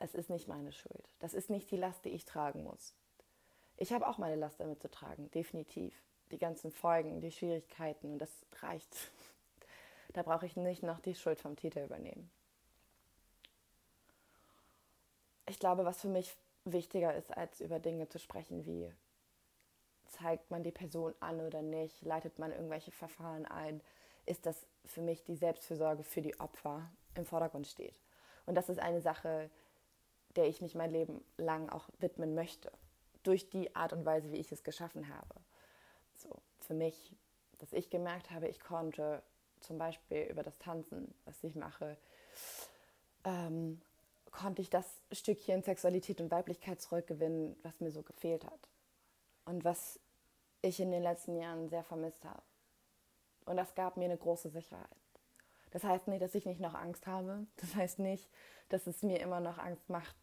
es ist nicht meine Schuld. Das ist nicht die Last, die ich tragen muss. Ich habe auch meine Last damit zu tragen, definitiv. Die ganzen Folgen, die Schwierigkeiten und das reicht. Da brauche ich nicht noch die Schuld vom Täter übernehmen. Ich glaube, was für mich wichtiger ist, als über Dinge zu sprechen wie zeigt man die Person an oder nicht, leitet man irgendwelche Verfahren ein, ist das für mich die Selbstfürsorge für die Opfer im Vordergrund steht. Und das ist eine Sache, der ich mich mein Leben lang auch widmen möchte, durch die Art und Weise, wie ich es geschaffen habe. So, für mich, dass ich gemerkt habe, ich konnte zum Beispiel über das Tanzen, was ich mache, ähm, konnte ich das Stückchen Sexualität und Weiblichkeit zurückgewinnen, was mir so gefehlt hat. Und was ich in den letzten Jahren sehr vermisst habe. Und das gab mir eine große Sicherheit. Das heißt nicht, dass ich nicht noch Angst habe. Das heißt nicht, dass es mir immer noch Angst macht,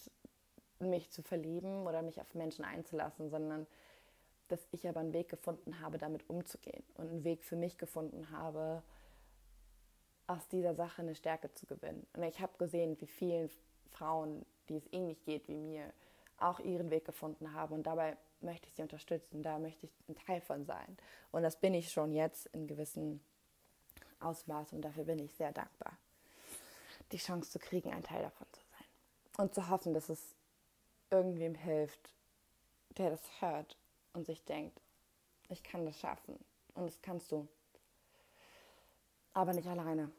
mich zu verlieben oder mich auf Menschen einzulassen, sondern dass ich aber einen Weg gefunden habe, damit umzugehen und einen Weg für mich gefunden habe, aus dieser Sache eine Stärke zu gewinnen. Und ich habe gesehen, wie vielen Frauen, die es ähnlich geht wie mir, auch ihren Weg gefunden haben. Und dabei möchte ich sie unterstützen, da möchte ich ein Teil von sein. Und das bin ich schon jetzt in gewissen Ausmaß und dafür bin ich sehr dankbar, die Chance zu kriegen, ein Teil davon zu sein. Und zu hoffen, dass es irgendwem hilft, der das hört und sich denkt, ich kann das schaffen und das kannst du. Aber nicht alleine.